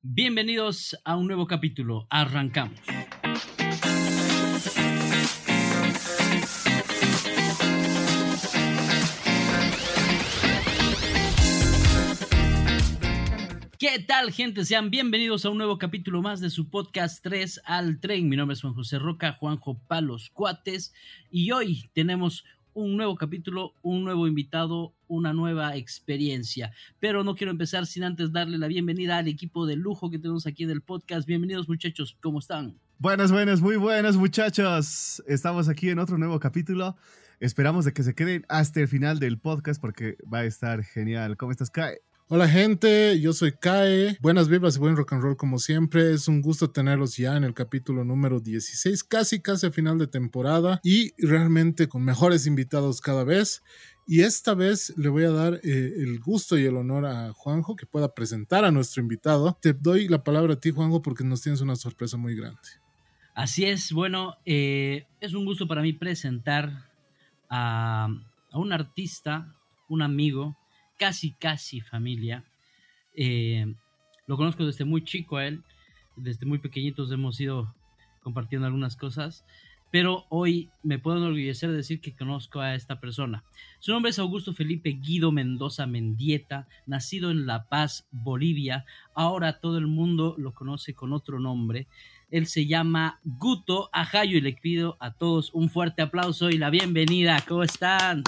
Bienvenidos a un nuevo capítulo. Arrancamos. ¿Qué tal, gente? Sean bienvenidos a un nuevo capítulo más de su podcast 3 al tren. Mi nombre es Juan José Roca, Juanjo Palos Cuates, y hoy tenemos un nuevo capítulo, un nuevo invitado, una nueva experiencia. Pero no quiero empezar sin antes darle la bienvenida al equipo de lujo que tenemos aquí en el podcast. Bienvenidos, muchachos, ¿cómo están? Buenas, buenas, muy buenas, muchachos. Estamos aquí en otro nuevo capítulo. Esperamos de que se queden hasta el final del podcast porque va a estar genial. ¿Cómo estás? Hola gente, yo soy Kae. Buenas vibras y buen rock and roll como siempre. Es un gusto tenerlos ya en el capítulo número 16, casi casi a final de temporada y realmente con mejores invitados cada vez. Y esta vez le voy a dar eh, el gusto y el honor a Juanjo que pueda presentar a nuestro invitado. Te doy la palabra a ti, Juanjo, porque nos tienes una sorpresa muy grande. Así es, bueno, eh, es un gusto para mí presentar a, a un artista, un amigo, casi, casi familia. Eh, lo conozco desde muy chico a él, desde muy pequeñitos hemos ido compartiendo algunas cosas, pero hoy me puedo enorgullecer de decir que conozco a esta persona. Su nombre es Augusto Felipe Guido Mendoza Mendieta, nacido en La Paz, Bolivia. Ahora todo el mundo lo conoce con otro nombre. Él se llama Guto Ajayo y le pido a todos un fuerte aplauso y la bienvenida. ¿Cómo están?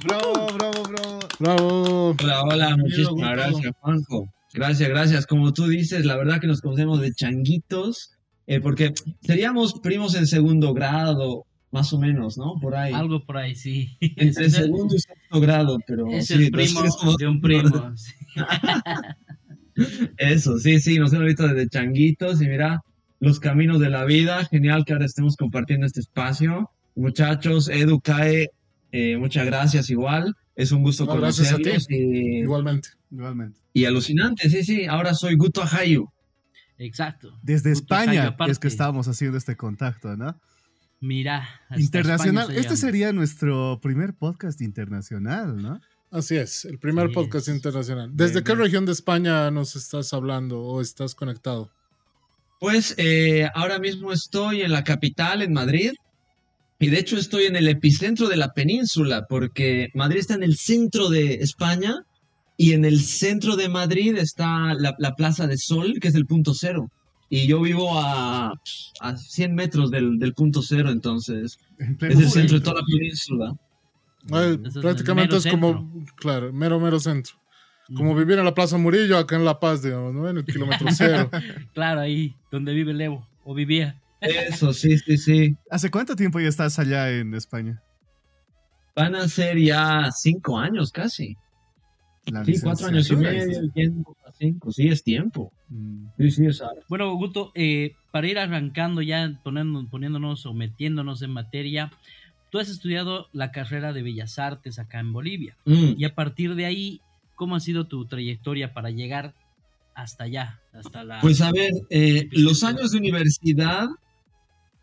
Bravo, bravo, bravo. Bravo. Hola, hola, muchísimas gracias, Juanjo. Gracias, gracias. Como tú dices, la verdad que nos conocemos de changuitos, eh, porque seríamos primos en segundo grado, más o menos, ¿no? Por ahí. Algo por ahí, sí. Entre segundo y sexto grado, pero. Es sí, el primo de un primo. Eso, sí, sí, nos hemos visto desde changuitos y mira, los caminos de la vida. Genial que ahora estemos compartiendo este espacio. Muchachos, Edu, Cae, eh, muchas gracias igual. Es un gusto No, gracias a ti. conocerlos y, Igualmente. Igualmente. y alucinante, sí, sí. Ahora soy Guto Ajayu. Exacto. Desde España es que estábamos haciendo este contacto, ¿no? Mira. Internacional. España Este sería nuestro primer podcast internacional, ¿no? Así es, el primer podcast es. internacional. ¿Desde Bien, qué bien. región de España nos estás hablando o estás conectado? Pues eh, ahora mismo estoy en la capital, en Madrid, y de hecho estoy en el epicentro de la península, porque Madrid está en el centro de España y en el centro de Madrid está la, la Plaza de Sol, que es el punto cero. Y yo vivo a, a 100 metros del, del punto cero, entonces En es el centro de centro. toda la península. Es el prácticamente mero es como, claro, mero, mero centro. Como vivir en la Plaza Murillo, acá en La Paz, digamos, ¿no? En el kilómetro cero. Claro, ahí donde vive Levo, o vivía. Eso, sí, sí, sí. ¿Hace cuánto tiempo ya estás allá en España? Van a ser ya cinco años casi. La Sí, cuatro años y medio, cinco, sí, es tiempo. Mm. Sí, sí, es. Bueno, Guto, eh, para ir arrancando ya, poniendo- poniéndonos o metiéndonos en materia, tú has estudiado la carrera de Bellas Artes acá en Bolivia. Mm. Y a partir de ahí, ¿cómo ha sido tu trayectoria para llegar hasta allá? Hasta la... Pues a ver, eh, los años de universidad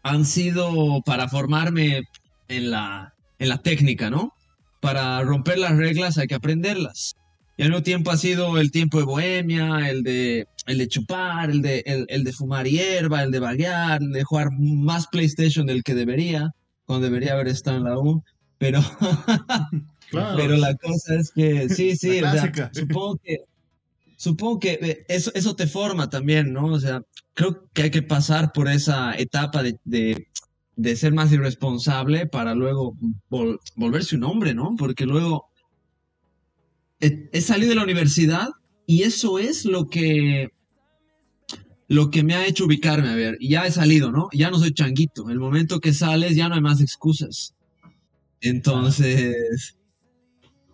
han sido para formarme en la, en la técnica, ¿no? Para romper las reglas hay que aprenderlas. Y al mismo tiempo ha sido el tiempo de bohemia, el de, el de chupar, el de, el, el de fumar hierba, el de vaguear, de jugar más PlayStation del que debería, cuando debería haber estado en la U. Pero, Claro. pero la cosa es que sí, sí, La o sea, supongo que, supongo que eh, eso, eso te forma también, ¿no? O sea, creo que hay que pasar por esa etapa de, de, de ser más irresponsable para luego vol- volverse un hombre, ¿no? Porque luego he, he salido de la universidad y eso es lo que lo que me ha hecho ubicarme, a ver, ya he salido, ¿no? Ya no soy changuito. El momento que sales ya no hay más excusas. Entonces,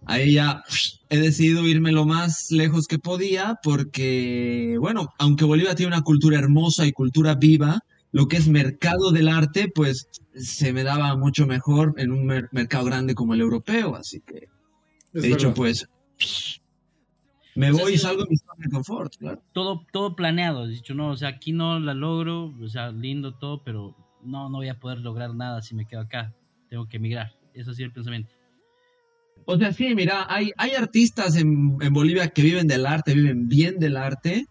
ahí ya he decidido irme lo más lejos que podía porque, bueno, aunque Bolivia tiene una cultura hermosa y cultura viva, lo que es mercado del arte, pues se me daba mucho mejor en un mer- mercado grande como el europeo. Así que Es he dicho, pues, me O sea, voy y salgo de mi zona de confort, claro. todo, todo planeado, has dicho, no, o sea, aquí no la logro, o sea, lindo todo, pero no, no voy a poder lograr nada si me quedo acá, tengo que emigrar, eso ha sido el pensamiento. O sea, sí, mira, hay, hay artistas en, en Bolivia que viven del arte, viven bien del arte,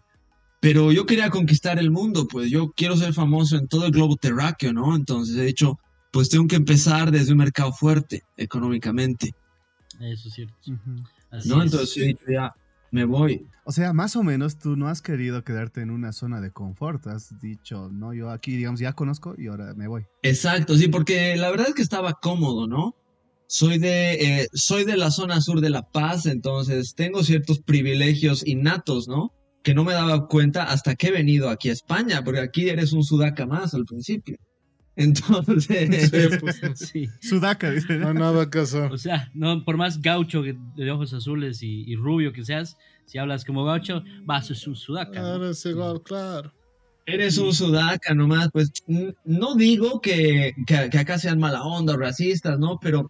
Pero yo quería conquistar el mundo, pues yo quiero ser famoso en todo el globo terráqueo, ¿no? Entonces he dicho, pues tengo que empezar desde un mercado fuerte económicamente, Eso es cierto. Así ¿no? es. Entonces he dicho, ya, me voy. O sea, más o menos tú no has querido quedarte en una zona de confort. Has dicho, no, yo aquí, digamos, ya conozco y ahora me voy. Exacto, sí, porque la verdad es que estaba cómodo, ¿no? Soy de, eh, soy de la zona sur de La Paz, entonces tengo ciertos privilegios innatos, ¿no? Que no me daba cuenta hasta que he venido aquí a España, porque aquí eres un sudaca más al principio. Entonces, Sí, pues, Sí. Sudaca, dice. no nada hacer. O sea, no, por más gaucho que- de ojos azules y, y rubio que seas, si hablas como gaucho, vas a su sudaca. ¿no? Claro, es igual, claro. eres un sudaca nomás, pues no digo que, que, que acá sean mala onda o racistas, ¿no? Pero,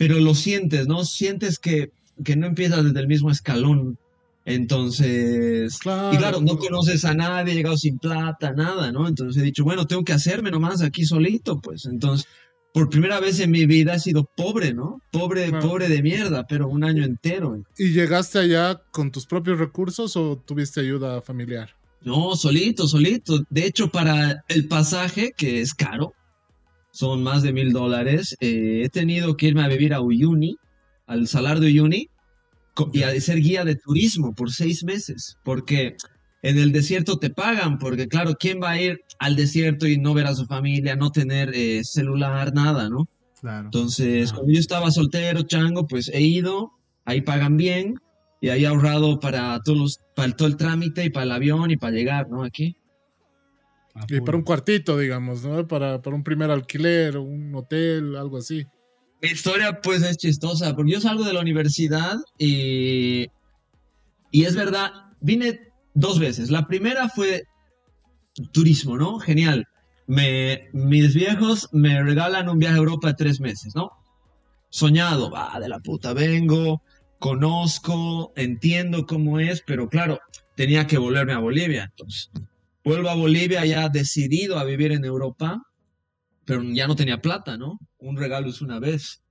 pero lo sientes, ¿no? Sientes que, que no empiezas desde el mismo escalón. Entonces, Claro. y claro, no conoces a nadie, he llegado sin plata, nada, ¿no? Entonces he dicho, bueno, tengo que hacerme nomás aquí solito, pues. Entonces, por primera vez en mi vida he sido pobre, ¿no? Pobre, Claro. pobre de mierda, pero un año entero. ¿Y llegaste allá con tus propios recursos o tuviste ayuda familiar? No, solito, solito. De hecho, para el pasaje, que es caro, son más de mil dólares, eh, he tenido que irme a vivir a Uyuni, al salar de Uyuni, y a ser guía de turismo por seis meses, porque en el desierto te pagan, porque claro, ¿quién va a ir al desierto y no ver a su familia, no tener eh, celular, nada, ¿no? Claro. Entonces, como yo estaba soltero, chango, pues he ido, ahí pagan bien, y ahí he ahorrado para todos los, para todo el trámite y para el avión y para llegar, ¿no? Aquí. Y para un cuartito, digamos, ¿no? Para, para un primer alquiler, un hotel, algo así. Mi historia, pues, es chistosa, porque yo salgo de la universidad y, y es verdad, vine dos veces. La primera fue turismo, ¿no? Genial. Me, mis viejos me regalan un viaje a Europa de tres meses, ¿no? Soñado, va, de la puta vengo, conozco, entiendo cómo es, pero claro, tenía que volverme a Bolivia. Entonces, vuelvo a Bolivia ya decidido a vivir en Europa, pero ya no tenía plata, ¿no? Un regalo es una vez.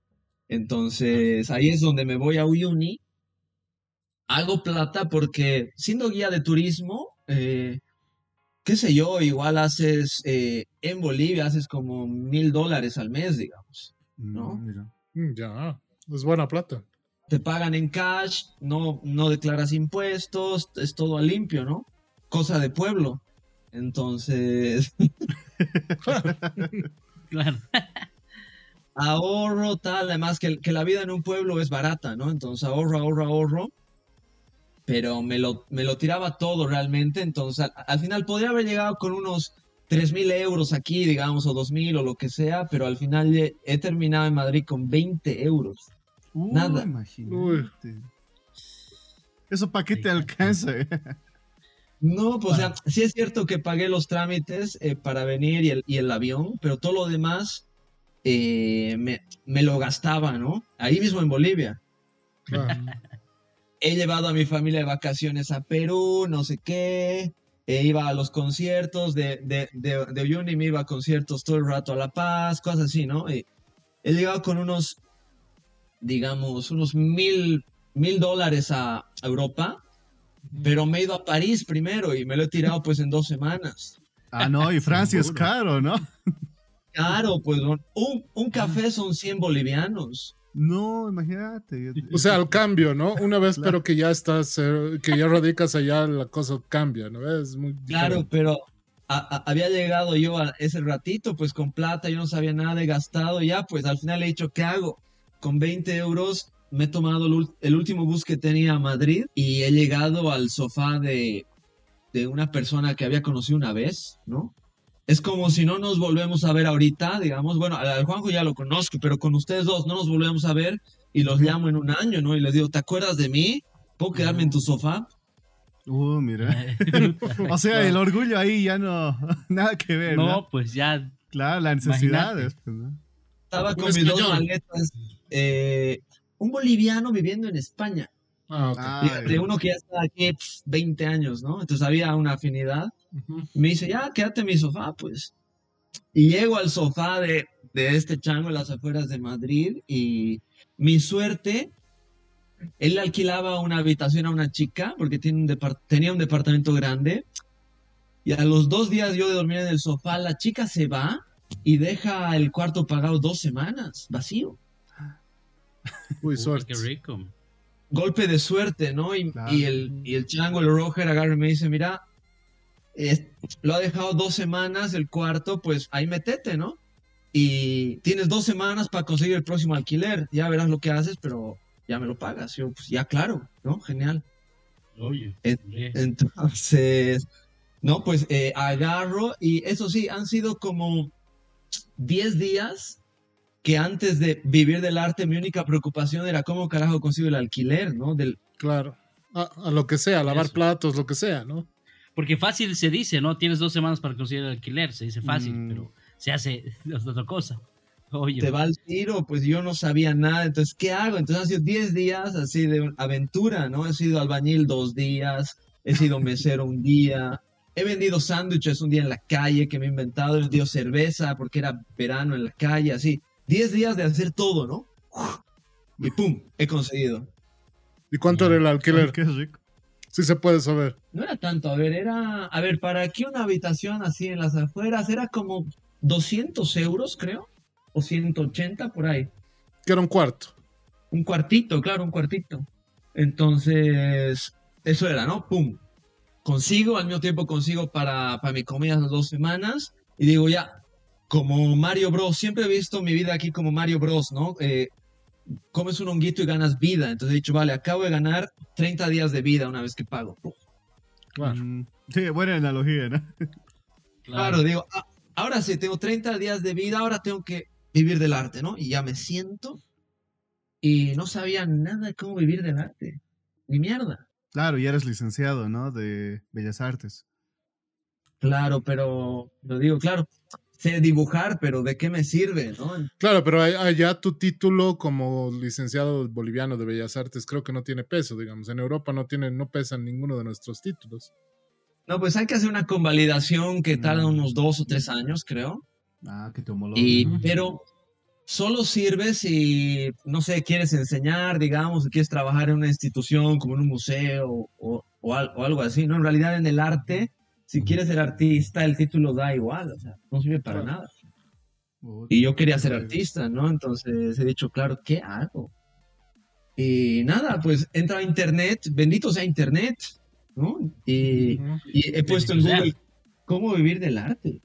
Entonces, ahí es donde me voy a Uyuni. Hago plata porque siendo guía de turismo, eh, qué sé yo, igual haces, eh, en Bolivia haces como mil dólares al mes, digamos. ¿no? Mm, mira. Mm, Ya, es buena plata. Te pagan en cash, no, no declaras impuestos, es todo a limpio, ¿no? Cosa de pueblo. Entonces, Claro. ahorro, tal, además que, que la vida en un pueblo es barata, ¿no? Entonces ahorro, ahorro, ahorro, pero me lo, me lo tiraba todo realmente, entonces al, al final podría haber llegado con unos 3 mil euros aquí, digamos, o 2 mil o lo que sea, pero al final he, he terminado en Madrid con 20 euros. Uh, Nada. Imagínate. Eso para qué te alcanza. Eh? No, pues o sea, sí es cierto que pagué los trámites eh, para venir y el, y el avión, pero todo lo demás eh, me, me lo gastaba, ¿no? Ahí mismo en Bolivia. Claro. he llevado a mi familia de vacaciones a Perú, no sé qué, e iba a los conciertos de, de, de, de Uyuni, me iba a conciertos todo el rato a La Paz, cosas así, ¿no? Y he llegado con unos, digamos, unos mil, mil dólares a Europa, pero me he ido a París primero y me lo he tirado pues en dos semanas. Ah, no, y Francia es caro, ¿no? Claro, pues un, un café son 100 bolivianos. No, imagínate. O sea, al cambio, ¿no? Una vez, Claro. pero que ya estás, eh, que ya radicas allá, la cosa cambia, ¿no? Es muy Claro, diferente. pero a- a- había llegado yo a ese ratito, pues con plata, yo no sabía nada, he gastado, ya, pues al final he dicho, ¿qué hago? Con 20 euros me he tomado el, último bus que tenía a Madrid y he llegado al sofá de, de una persona que había conocido una vez, ¿no? Es como si no nos volvemos a ver ahorita, digamos, bueno, al, Juanjo ya lo conozco, pero con ustedes dos no nos volvemos a ver y los llamo en un año, ¿no? Y les digo, ¿te acuerdas de mí? ¿Puedo quedarme en tu sofá? Uh, mira. O sea, el orgullo ahí ya no. Nada que ver, ¿no? no, pues ya. Claro, la necesidad. Pues, ¿no? Estaba con mis dos maletas. eh, un boliviano viviendo en España. Ah, ok. Ah, Fíjate, ya. uno que ya está aquí pf, 20 años, ¿no? Entonces había una afinidad. Me dice, ya, quédate en mi sofá, pues. Y llego al sofá de, de este chango en las afueras de Madrid y mi suerte, él le alquilaba una habitación a una chica porque tiene un depart- tenía un departamento grande Y a los dos días yo de dormir en el sofá, la chica se va y deja el cuarto pagado dos semanas, vacío. Uy, suerte. qué rico. Golpe de suerte, ¿no? Y, Claro. y el, y el chango, el Roger, agarra y me dice, mira, es- lo ha dejado dos semanas el cuarto, pues ahí metete, ¿no? Y tienes dos semanas para conseguir el próximo alquiler. Ya verás lo que haces, pero ya me lo pagas. Yo, pues ya, claro, ¿no? Genial. Oye. Eh. Entonces, no, pues eh, agarro y eso sí, han sido como 10 días que antes de vivir del arte mi única preocupación era cómo carajo consigo el alquiler, ¿no? Del, Claro. A, a lo que sea, lavar Eso. platos, lo que sea, ¿no? Porque fácil se dice, ¿no? Tienes dos semanas para conseguir el alquiler, se dice fácil, Mm. pero se hace otra cosa. Oye, te va al tiro, pues yo no sabía nada, entonces, ¿qué hago? Entonces han sido 10 días así de aventura, ¿no? He sido albañil dos días, he sido mesero un día, he vendido sándwiches un día en la calle que me he inventado, he vendido cerveza porque era verano en la calle, así. 10 días de hacer todo, ¿no? Y pum, he conseguido. ¿Y cuánto era el alquiler? Qué rico. Sí se puede saber. No era tanto, a ver, era, a ver, para aquí una habitación así en las afueras era como 200 euros, creo, o 180 por ahí. Que era un cuarto. Un cuartito, claro, un cuartito. Entonces, eso era, ¿no? Pum. Consigo, al mismo tiempo consigo para, para mi comida las dos semanas. Y digo, ya, como Mario Bros. Siempre he visto mi vida aquí como Mario Bros, ¿no? Eh, comes un honguito y ganas vida. Entonces he dicho, vale, acabo de ganar 30 días de vida una vez que pago. Claro. Mm, sí, buena analogía, ¿no? Claro, digo, "Ah, ahora sí, tengo 30 días de vida, ahora tengo que vivir del arte, ¿no? Y ya me siento y no sabía nada de cómo vivir del arte. Ni mierda. Claro, y eres licenciado, ¿no? De Bellas Artes. Claro, pero lo digo, claro, sé dibujar, pero ¿de qué me sirve, no? Claro, pero allá tu título como licenciado boliviano de Bellas Artes creo que no tiene peso, digamos. En Europa no tiene, no pesan ninguno de nuestros títulos. No, pues hay que hacer una convalidación que tarda Mm. unos dos o tres años, creo. Ah, que te homologa. Y, ¿no? pero solo sirve si, no sé, quieres enseñar, digamos, quieres trabajar en una institución como en un museo o, o o algo así, ¿no? En realidad en el arte, si quieres ser artista, el título da igual, o sea, no sirve para Claro. nada. Y yo quería ser Sí. artista, ¿no? Entonces he dicho, claro, ¿qué hago? Y nada, pues entra a internet, bendito sea internet, ¿no? Y, y he puesto en. Google, ¿cómo vivir del arte?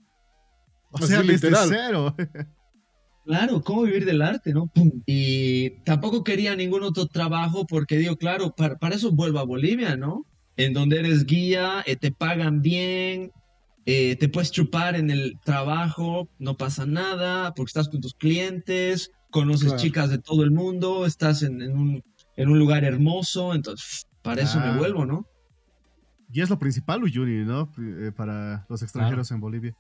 O Así sea, desde literal. cero. Claro, ¿cómo vivir del arte, no? Pum. Y tampoco quería ningún otro trabajo porque digo, claro, para, para eso vuelvo a Bolivia, ¿no? En donde eres guía, eh, te pagan bien, eh, te puedes chupar en el trabajo, no pasa nada, porque estás con tus clientes, conoces Claro. chicas de todo el mundo, estás en, en un, en un lugar hermoso, entonces para eso me Claro. vuelvo, ¿no? Y es lo principal, Uyuni, ¿no? Eh, Para los extranjeros en Bolivia.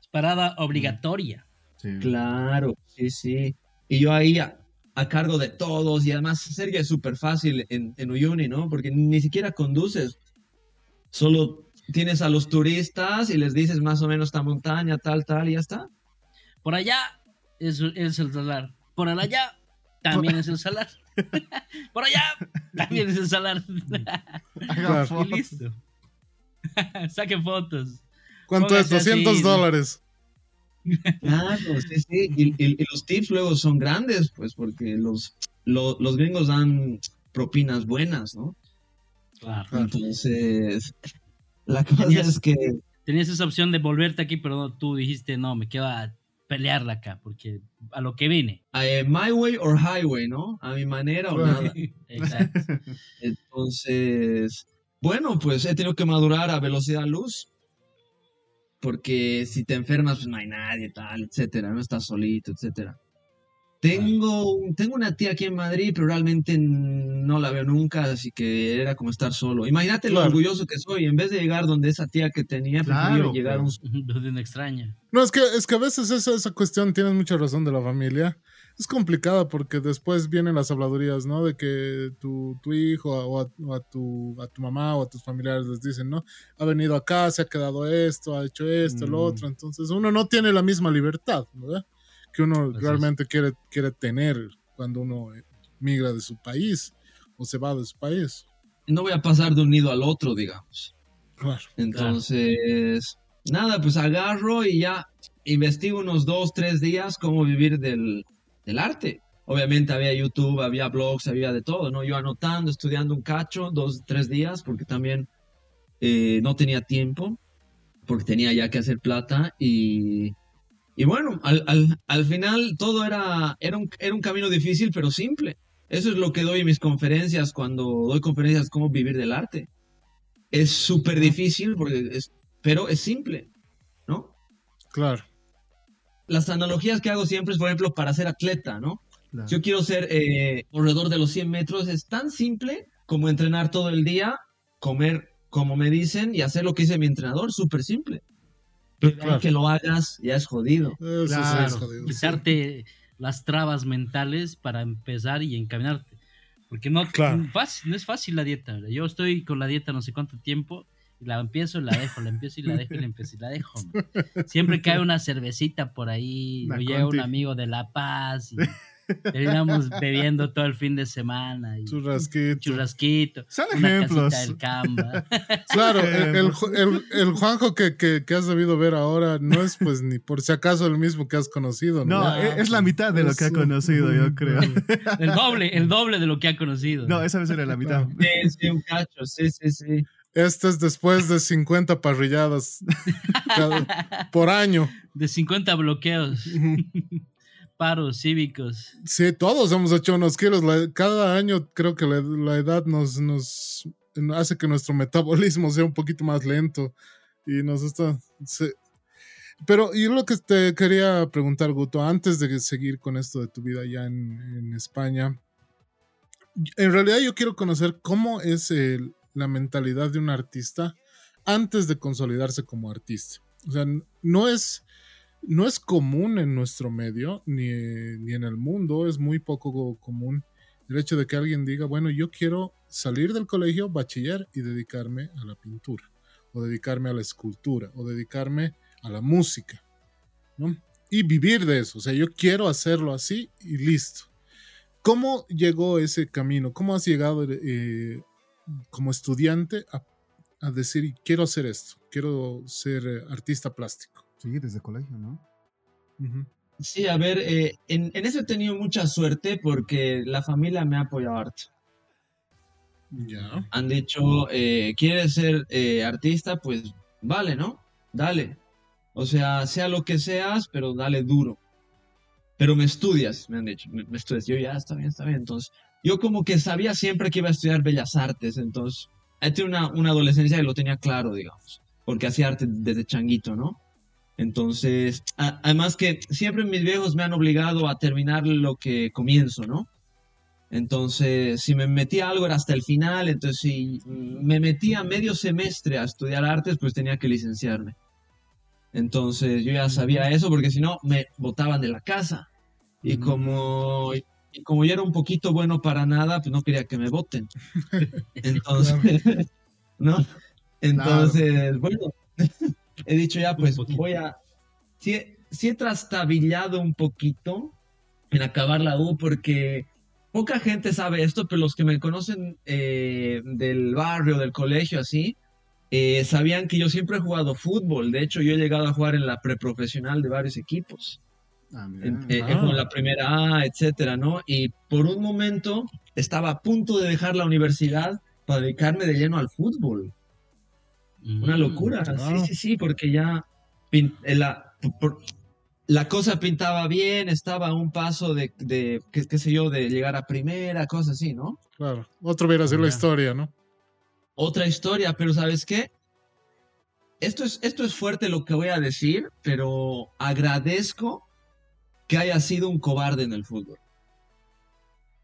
es parada obligatoria. Sí. Claro, sí, sí. Y yo ahí a, cargo de todos y además Sergio es súper fácil en, en Uyuni, ¿no? Porque ni siquiera conduces. Solo tienes a los turistas y les dices más o menos esta montaña, tal, tal, y ya está. Por allá es, es el salar. Por allá también es el salar. Por allá también es el salar. Hagan fotos. listo. Saquen fotos. ¿Cuánto es? Póngase así, 200 ¿no? dólares. Claro, sí, sí. Y, y- y los tips luego son grandes, pues, porque los, lo- los gringos dan propinas buenas, ¿no? Claro. Entonces, la cosa Tenías- es que Tenías esa opción de volverte aquí, pero no, tú dijiste, no, me quedo a pelearla acá, porque a lo que vine. eh, my way or highway, ¿no? A mi manera o nada. Exacto. Entonces, bueno, pues he tenido que madurar a velocidad luz. Porque si te enfermas, pues no hay nadie, tal, etcétera, no estás solito, etcétera. Tengo, tengo una tía aquí en Madrid, pero realmente no la veo nunca, así que era como estar solo. Imagínate lo orgulloso que soy. En vez de llegar donde esa tía que tenía, Claro, prefiero llegar a un De una extraña. No, es que, es que a veces esa, esa cuestión, tienes mucha razón de la familia, es complicada porque después vienen las habladurías, ¿no? De que tu, tu hijo o a, o a tu, a tu mamá o a tus familiares les dicen, ¿no? Ha venido acá, se ha quedado esto, ha hecho esto, lo Mm. otro. Entonces uno no tiene la misma libertad, ¿no? Que uno Así es. realmente quiere, quiere tener cuando uno eh, migra de su país o se va de su país. no voy a pasar de un nido al otro, digamos. Entonces, nada, pues agarro y ya investigo unos dos, tres días cómo vivir del, del arte. Obviamente había YouTube, había blogs, había de todo, ¿no? Yo anotando, estudiando un cacho, dos, tres días, porque también eh, no tenía tiempo, porque tenía ya que hacer plata y, y bueno, al, al, al final todo era, era, un, era un camino difícil, pero simple. Eso es lo que doy en mis conferencias cuando doy conferencias cómo vivir del arte. Es súper difícil, porque es, pero es simple, ¿no? Claro. Las analogías que hago siempre es, por ejemplo, para ser atleta, ¿no? Claro. Si yo quiero ser eh, corredor de los 100 metros, es tan simple como entrenar todo el día, comer como me dicen y hacer lo que dice mi entrenador, súper simple. Pero claro. que lo hagas ya es jodido. Eso claro, sí es jodido. Quitarte las trabas mentales para empezar y encaminarte. Porque no, claro. fácil, no es fácil la dieta. Yo estoy con la dieta no sé cuánto tiempo la empiezo y la dejo, la empiezo y la dejo y la empiezo y la dejo. Man. Siempre cae una cervecita por ahí, o llega un amigo de La Paz y terminamos bebiendo todo el fin de semana. Y churrasquito. Churrasquito. Son una ejemplos. casita del Canva. Claro, el, el, el, el Juanjo que, que, que, has debido ver ahora no es pues ni por si acaso el mismo que has conocido. No, no es la mitad de lo que ha conocido, yo creo. El doble, el doble de lo que ha conocido. No, esa vez era la mitad. Sí, sí, un cacho, sí, sí, sí. Este es después de 50 parrilladas cada, por año. De 50 bloqueos. paros cívicos. Sí, todos hemos hecho unos kilos. La, cada año creo que la, la, edad nos, nos hace que nuestro metabolismo sea un poquito más lento y nos está... Sí. Pero yo lo que te quería preguntar, Guto, antes de seguir con esto de tu vida allá en, en España, en realidad yo quiero conocer cómo es el, la mentalidad de un artista antes de consolidarse como artista. O sea, no es no es común en nuestro medio, ni, ni, en el mundo, es muy poco común el hecho de que alguien diga, bueno, yo quiero salir del colegio, bachiller y dedicarme a la pintura, o dedicarme a la escultura, o dedicarme a la música, ¿no? Y vivir de eso, o sea, yo quiero hacerlo así y listo. ¿Cómo llegó ese camino? ¿Cómo has llegado eh, como estudiante a, a decir, quiero hacer esto, quiero ser artista plástico? Sí, desde colegio, ¿no? Uh -huh. Sí, a ver, eh, en, en, eso he tenido mucha suerte porque la familia me ha apoyado harto. Ya. Han dicho, eh, ¿quieres ser eh, artista? Pues vale, ¿no? Dale. O sea, sea lo que seas, pero dale duro. Pero me estudias, me han dicho, me, me estudias. Yo ya, está bien, está bien. Entonces, yo como que sabía siempre que iba a estudiar Bellas Artes, entonces, he tenido una, una adolescencia que lo tenía claro, digamos, porque hacía arte desde changuito, ¿no? Entonces, a, además que siempre mis viejos me han obligado a terminar lo que comienzo, ¿no? Entonces, si me metía algo era hasta el final, entonces si me metía medio semestre a estudiar artes, pues tenía que licenciarme. Entonces, yo ya sabía eso porque si no, me botaban de la casa. Y como, y como yo era un poquito bueno para nada, pues no quería que me voten. Entonces, ¿no? Entonces, claro. bueno he dicho ya, pues voy a... Sí, sí, he trastabillado un poquito en acabar la U porque poca gente sabe esto, pero los que me conocen eh, del barrio, del colegio, así, eh, sabían que yo siempre he jugado fútbol. De hecho, yo he llegado a jugar en la preprofesional de varios equipos. Ah, eh, ah. en la primera A, etcétera, ¿no? Y por un momento estaba a punto de dejar la universidad para dedicarme de lleno al fútbol. Una locura, wow. sí, sí, sí, porque ya la, por, la, cosa pintaba bien, estaba a un paso de, de qué, qué, sé yo, de llegar a primera, cosas así, ¿no? Claro, otro hubiera sido la historia, ¿no? Otra historia, pero ¿sabes qué? Esto es, esto es fuerte lo que voy a decir, pero agradezco que haya sido un cobarde en el fútbol.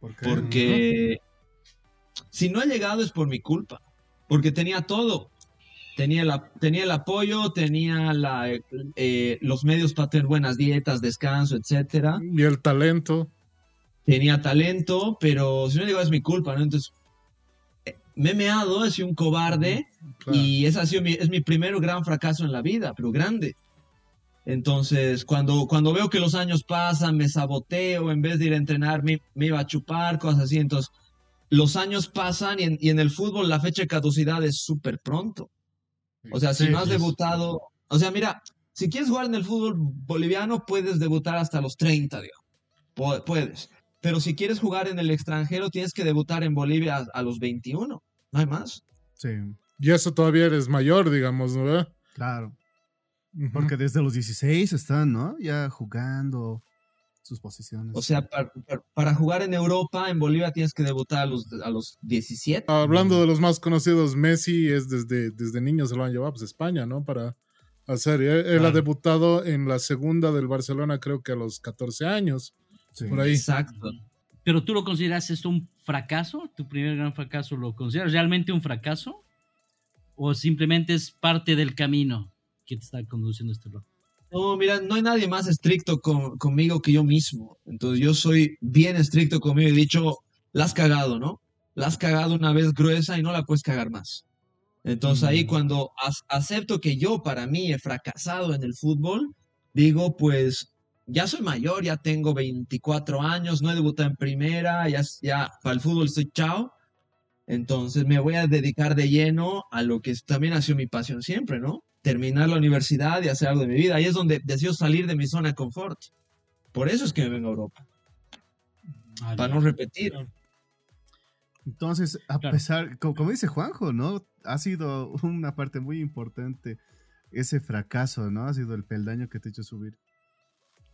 ¿Por qué? Porque ¿no? si no he llegado es por mi culpa, porque tenía todo tenía, la, tenía el apoyo, tenía la, eh, los medios para tener buenas dietas, descanso, etcétera. Y el talento. Tenía talento, pero si no digo es mi culpa, ¿no? Entonces, eh, me he meado, he sido un cobarde claro. y ese ha sido mi, es mi primer gran fracaso en la vida, pero grande. Entonces, cuando, cuando veo que los años pasan, me saboteo, en vez de ir a entrenar, me, me iba a chupar, cosas así. Entonces, los años pasan y en, y en el fútbol la fecha de caducidad es súper pronto. O sea, si Sí, no has sí. debutado, o sea, mira, si quieres jugar en el fútbol boliviano, puedes debutar hasta los 30, digo. Pu- Puedes. Pero si quieres jugar en el extranjero, tienes que debutar en Bolivia a, a los 21. No hay más. Sí, Y eso todavía eres mayor, digamos, ¿no? ¿verdad? claro. Porque desde los 16 están, ¿no? Ya jugando sus posiciones. O sea, para, para- para jugar en Europa, en Bolivia, tienes que debutar a los, a los 17. Hablando de los más conocidos, Messi es desde, desde niño se lo han llevado pues, a España, ¿no? Para hacer. Él, él ha debutado en la segunda del Barcelona, creo que a los 14 años. Sí. por ahí. Exacto. Pero tú lo consideras esto un fracaso? ¿Tu primer gran fracaso lo consideras realmente un fracaso? ¿O simplemente es parte del camino te está conduciendo este loco? No, mira, no hay nadie más estricto con- conmigo que yo mismo. Entonces yo soy bien estricto conmigo y he dicho, la has cagado, ¿no? La has cagado una vez gruesa y no la puedes cagar más. Entonces ahí Mm. cuando ac- acepto que yo para mí he fracasado en el fútbol, digo, pues ya soy mayor, ya tengo 24 años, no he debutado en primera, ya, ya para el fútbol estoy chao. Entonces me voy a dedicar de lleno a lo que también ha sido mi pasión siempre, ¿no? Terminar la universidad y hacer algo de mi vida. Ahí es donde decido salir de mi zona de confort. Por eso es que me vengo a Europa, Ah, para no repetir. Entonces, a Claro. pesar, co- como, dice Juanjo, ¿no? Ha sido una parte muy importante ese fracaso, ¿no? Ha sido el peldaño que te ha hecho subir.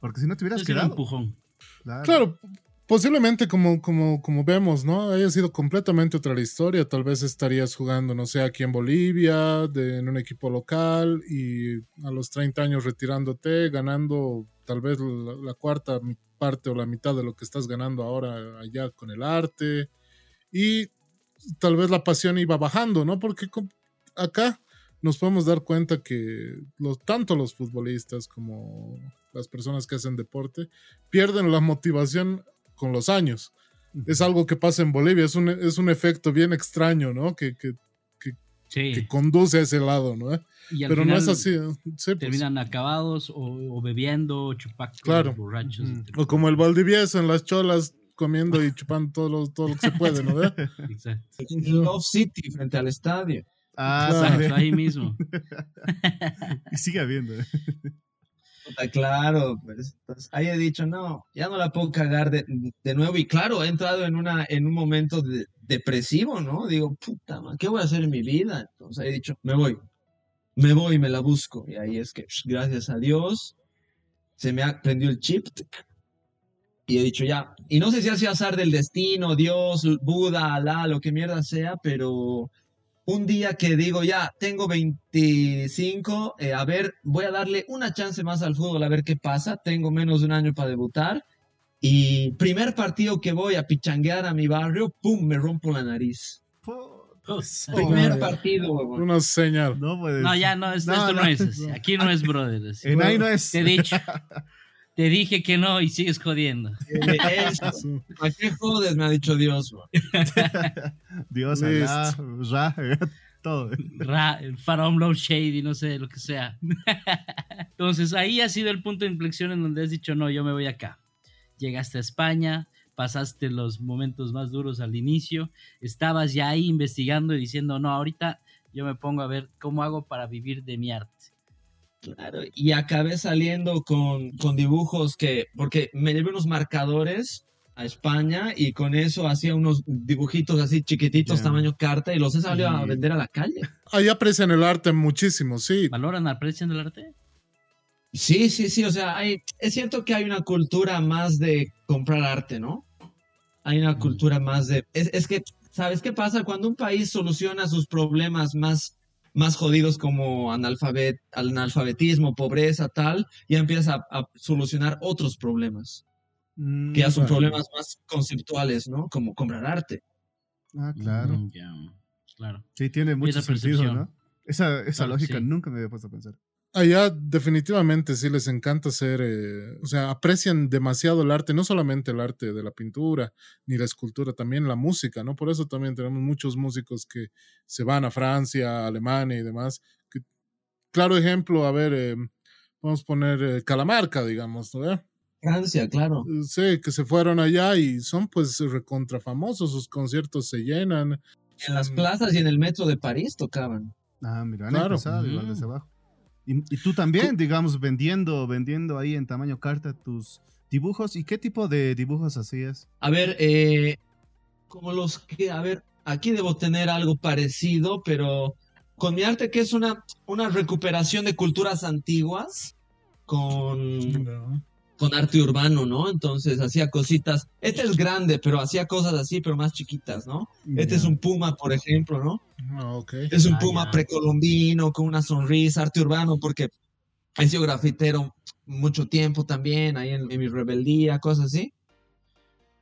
Porque si no te hubieras Es un quedado. empujón. Claro. Claro, posiblemente como, como, como vemos, ¿no? Haya sido completamente otra la historia. Tal vez estarías jugando, no sé, aquí en Bolivia, de- en un equipo local y a los 30 años retirándote, ganando tal vez la, cuarta parte o la mitad de lo que estás ganando ahora allá con el arte. Y tal vez la pasión iba bajando, ¿no? Porque acá nos podemos dar cuenta que tanto los futbolistas como las personas que hacen deporte pierden la motivación con los años. Es algo que pasa en Bolivia, es un, es un efecto bien extraño, ¿no? Que, que, Sí. que conduce a ese lado, ¿no? Y al Pero no es así. ¿eh? Sí, pues. Terminan acabados o, o bebiendo, chupacos, Claro. borrachos. Ujú. O como el Valdivieso en las cholas comiendo y chupando todo lo, todo lo que se puede, ¿no? ¿Ve? Exacto. En Love City, frente al estadio. Ah, Claro. Exacto, ahí mismo. Y sigue habiendo. Claro, pues, entonces, ahí he dicho, no, ya no la puedo cagar de, de nuevo. Y claro, he entrado en, una, en un momento de- depresivo, ¿no? Digo, puta, man, ¿qué voy a hacer en mi vida? Entonces he dicho, me voy, me voy me la busco. Y ahí es que, gracias a Dios, se me ha prendido el chip. Y he dicho, ya, y no sé si ha azar del destino, Dios, Buda, Alá, lo que mierda sea, pero un día que digo, ya, tengo 25, eh, a ver, voy a darle una chance más al fútbol, a ver qué pasa, tengo menos de un año para debutar, y primer partido que voy a pichanguear a mi barrio, ¡pum!, me rompo la nariz. Oh, Primer ya. partido, huevón. Una señal. No puedes. No, ya no, esto, No, esto no, no, es así. no. Aquí no es brother. así. En ahí no es. Te he dicho. Te dije que no y sigues jodiendo. Eh, eso. ¿Para qué jodes? Me ha dicho Dios, huevón. Dios. Alá, Ra, todo. Ra, el Faraón Low Shady, no sé, lo que sea. Entonces ahí ha sido el punto de inflexión en donde has dicho, no, yo me voy acá. Llegaste a España, pasaste los momentos más duros al inicio, estabas ya ahí investigando y diciendo, no, ahorita yo me pongo a ver cómo hago para vivir de mi arte. Claro, y acabé saliendo con, con dibujos que, porque me llevé unos marcadores a España y con eso hacía unos dibujitos así chiquititos, tamaño carta, y los he salido a vender a la calle. Ahí aprecian el arte muchísimo, sí. ¿Valoran, aprecian el arte? Sí, sí, sí, o sea, hay, es cierto que hay una cultura más de comprar arte, ¿no? Hay una Mm. cultura más de... Es, es que, ¿sabes qué pasa? Cuando un país soluciona sus problemas más, más jodidos como analfabet, analfabetismo, pobreza, tal, ya empieza a, a solucionar otros problemas, que ya son claro. problemas más conceptuales, ¿no? Como comprar arte. Ah, claro. Mm, claro. Sí, tiene mucho Esa sentido, percepción. ¿no? Esa, esa Claro, lógica sí. nunca me había puesto a pensar. Allá definitivamente sí les encanta hacer, eh, o sea, aprecian demasiado el arte, no solamente el arte de la pintura ni la escultura, también la música, ¿no? Por eso también tenemos muchos músicos que se van a Francia, a Alemania y demás. que- claro ejemplo, a ver, eh, vamos a poner eh, Calamarca, digamos, ¿no? Francia, claro. Sí, que se fueron allá y son pues recontra famosos, sus conciertos se llenan. En las son- plazas y en el metro de París tocaban. Ah, mira, han Claro. empezado igual Mm. desde abajo. Y, y tú también, digamos, vendiendo, vendiendo ahí en tamaño carta tus dibujos. ¿Y qué tipo de dibujos hacías? A ver, eh, como los que, a ver, aquí debo tener algo parecido, pero con mi arte que es una, una recuperación de culturas antiguas con, No. Con arte urbano, ¿no? Entonces hacía cositas. Este es grande, pero hacía cosas así, pero más chiquitas, ¿no? Este es un puma, por ejemplo, ¿no? Ah, ok. Es un Ah, puma precolombino con una sonrisa, arte urbano, porque he sido grafitero mucho tiempo también, ahí en, en mi rebeldía, cosas así.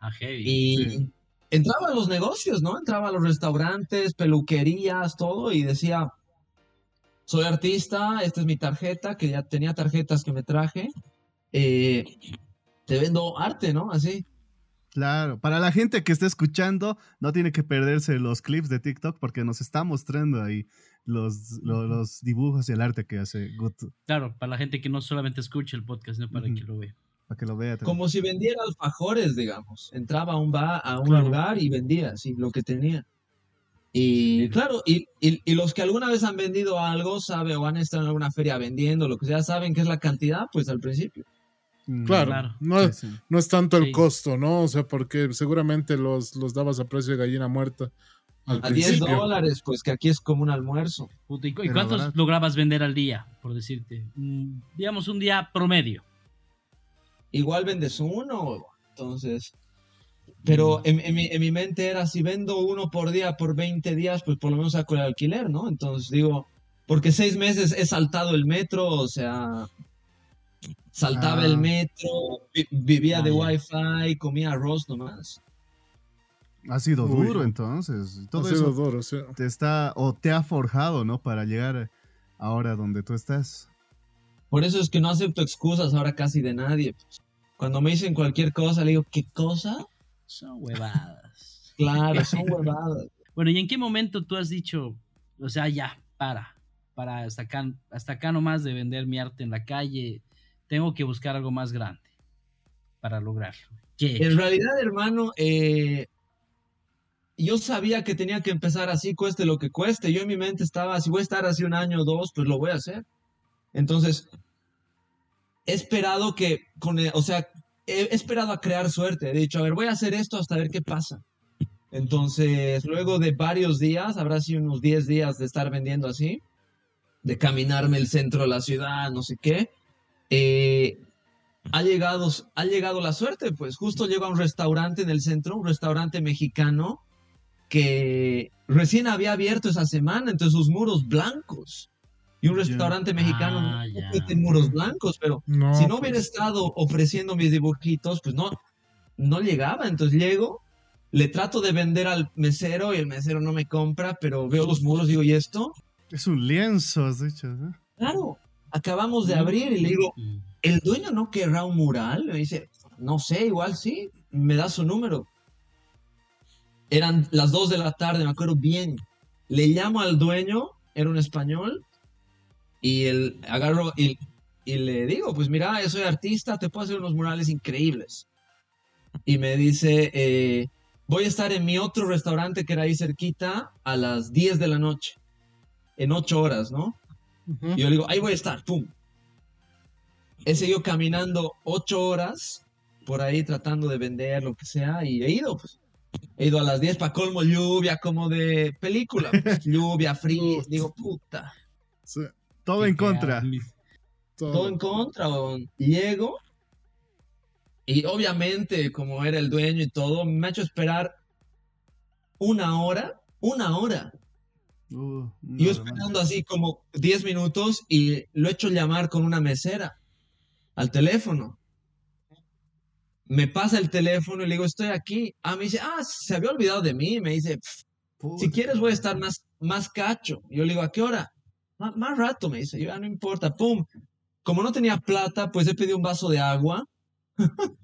A heavy. Y Sí. entraba a los negocios, ¿no? Entraba a los restaurantes, peluquerías, todo, y decía, soy artista, esta es mi tarjeta, que ya tenía tarjetas que me traje, eh, te vendo arte, ¿no? Así. Claro, para la gente que está escuchando, no tiene que perderse los clips de TikTok porque nos está mostrando ahí los, lo- los, dibujos y el arte que hace Guto, Claro, para la gente que no solamente escuche el podcast, sino para que lo vea. para que lo vea. también. Como si vendiera alfajores, digamos. Entraba a un, bar, a un Claro. lugar y vendía, así, lo que tenía. Y claro, y, y- y los que alguna vez han vendido algo, sabe, o han estado en alguna feria vendiendo, lo que sea, saben qué es la cantidad, pues al principio. Mm, Claro, Claro. No, sí, es, sí. no es tanto el Sí. costo, ¿no? O sea, porque seguramente los, los dabas a precio de gallina muerta al A 10 principio. dólares, pues que aquí es como un almuerzo. Puta, ¿Y, cu- y Era cuántos barato. lograbas vender al día, por decirte? Mm, digamos un día promedio. Igual vendes uno, entonces. Pero en, en mi, en mi mente era, si vendo uno por día por 20 días, pues por lo menos saco el alquiler, ¿no? Entonces digo, porque seis meses he saltado el metro, o sea, saltaba Ah. el metro, vi- vivía Ah, de ya. wifi, comía arroz nomás. Ha sido Uy, duro entonces. y Ha Todo sido eso duro, sí. te está o te ha forjado, ¿no? Para llegar ahora donde tú estás. Por eso es que no acepto excusas ahora casi de nadie. Cuando me dicen cualquier cosa, le digo, ¿qué cosa? Son huevadas. Claro, son huevadas. bueno, ¿y en qué momento tú has dicho, o sea, ya, para, para hasta acá, hasta acá nomás de vender mi arte en la calle, tengo que buscar algo más grande para lograrlo? ¿Qué En realidad, hermano, eh, yo sabía que tenía que empezar así, cueste lo que cueste. Yo en mi mente estaba, si voy a estar así un año o dos, pues lo voy a hacer. Entonces, he esperado que, con o sea, he esperado a crear suerte. He dicho, a ver, voy a hacer esto hasta ver qué pasa. Entonces, luego de varios días, habrá sido unos 10 días de estar vendiendo así, de caminarme el centro de la ciudad, no sé qué, eh, ha llegado, ha llegado la suerte, pues justo llego a un restaurante en el centro, un restaurante mexicano que recién había abierto esa semana, entonces sus muros blancos. Y un restaurante mexicano Ah, no mete muros blancos, pero No, si no hubiera pues, estado ofreciendo mis dibujitos, pues no, no llegaba. Entonces llego, le trato de vender al mesero y el mesero no me compra, pero veo los muros y digo, ¿y esto? Es un lienzo, has dicho. ¿no? Claro, acabamos de abrir y le digo. ¿el dueño no querrá un mural? Me dice, no sé, igual sí, me da su número. Eran las 2 de la tarde, me acuerdo bien. Le llamo al dueño, era un español, y él agarro y, y le digo, pues mira, yo soy artista, te puedo hacer unos murales increíbles. Y me dice, eh, voy a estar en mi otro restaurante que era ahí cerquita a las 10 de la noche, en 8 horas, ¿no? Y yo le digo, ahí voy a estar, pum. He seguido caminando ocho horas por ahí tratando de vender lo que sea y he ido, pues. He ido a las 10 para colmo lluvia, como de película. pues, lluvia, frío. Digo, puta. Sí, Todo en contra. todo. Todo en contra. weón. Llego y obviamente, como era el dueño y todo, me ha hecho esperar una hora. Una hora. Uh, no, yo esperando así como 10 minutos y lo he hecho llamar con una mesera al teléfono. Me pasa el teléfono y le digo, estoy aquí. Ah, me dice, ah, se había olvidado de mí. Me dice, "Pff, si quieres voy a estar más, más cacho. Yo le digo, ¿a qué hora? "Má- más rato, me dice. Yo, ya no importa. Pum. Como no tenía plata, pues he pedido un vaso de agua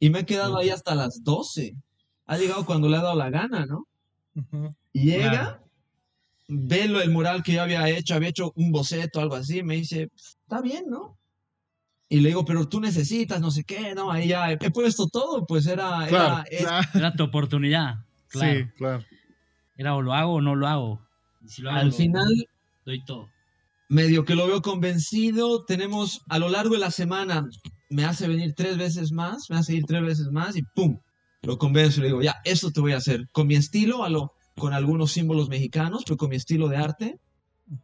y me he quedado ahí hasta las 12. Ha llegado cuando le ha dado la gana, ¿no? Ujú. Llega, Claro. Ve lo, el mural que yo había hecho, había hecho un boceto, algo así, me dice, está bien, ¿no? Y le digo, pero tú necesitas, no sé qué, ¿no? Ahí ya he, he puesto todo, pues era, Claro, era- Claro. Era tu oportunidad. Claro. Sí. Claro. Era o lo hago o no lo hago. Y si lo hago, al lo- final, doy todo. medio que lo veo convencido. Tenemos a lo largo de la semana, me hace venir tres veces más, me hace ir tres veces más y ¡pum! Lo convenzo y le digo, ya, eso te voy a hacer. Con mi estilo, a lo, con algunos símbolos mexicanos, pero con mi estilo de arte.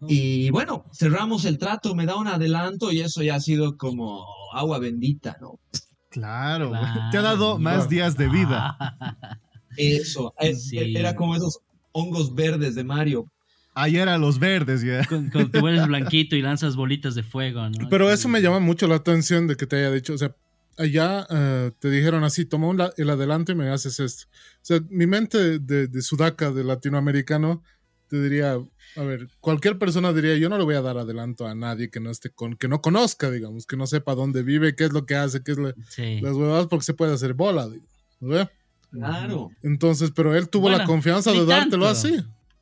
Y bueno, cerramos el trato, me da un adelanto y eso ya ha sido como agua bendita, ¿no? Claro, güey. Claro, te ha dado más días de vida. Eso, eh, Sí. era como esos hongos verdes de Mario. Ayer a los verdes ya. Cuando te vuelves blanquito y lanzas bolitas de fuego, ¿no? Pero eso me llama mucho la atención de que te haya dicho, o sea, allá eh, te dijeron así, toma un la- el adelante y me haces esto. O sea, mi mente de, de sudaca, de latinoamericano, te diría, a ver, cualquier persona diría, yo no le voy a dar adelanto a nadie que no esté con, que no conozca, digamos, que no sepa dónde vive, qué es lo que hace, qué es la- Sí. las huevadas, porque se puede hacer bola. Claro. Entonces, pero él tuvo la confianza de dártelo tanto. así.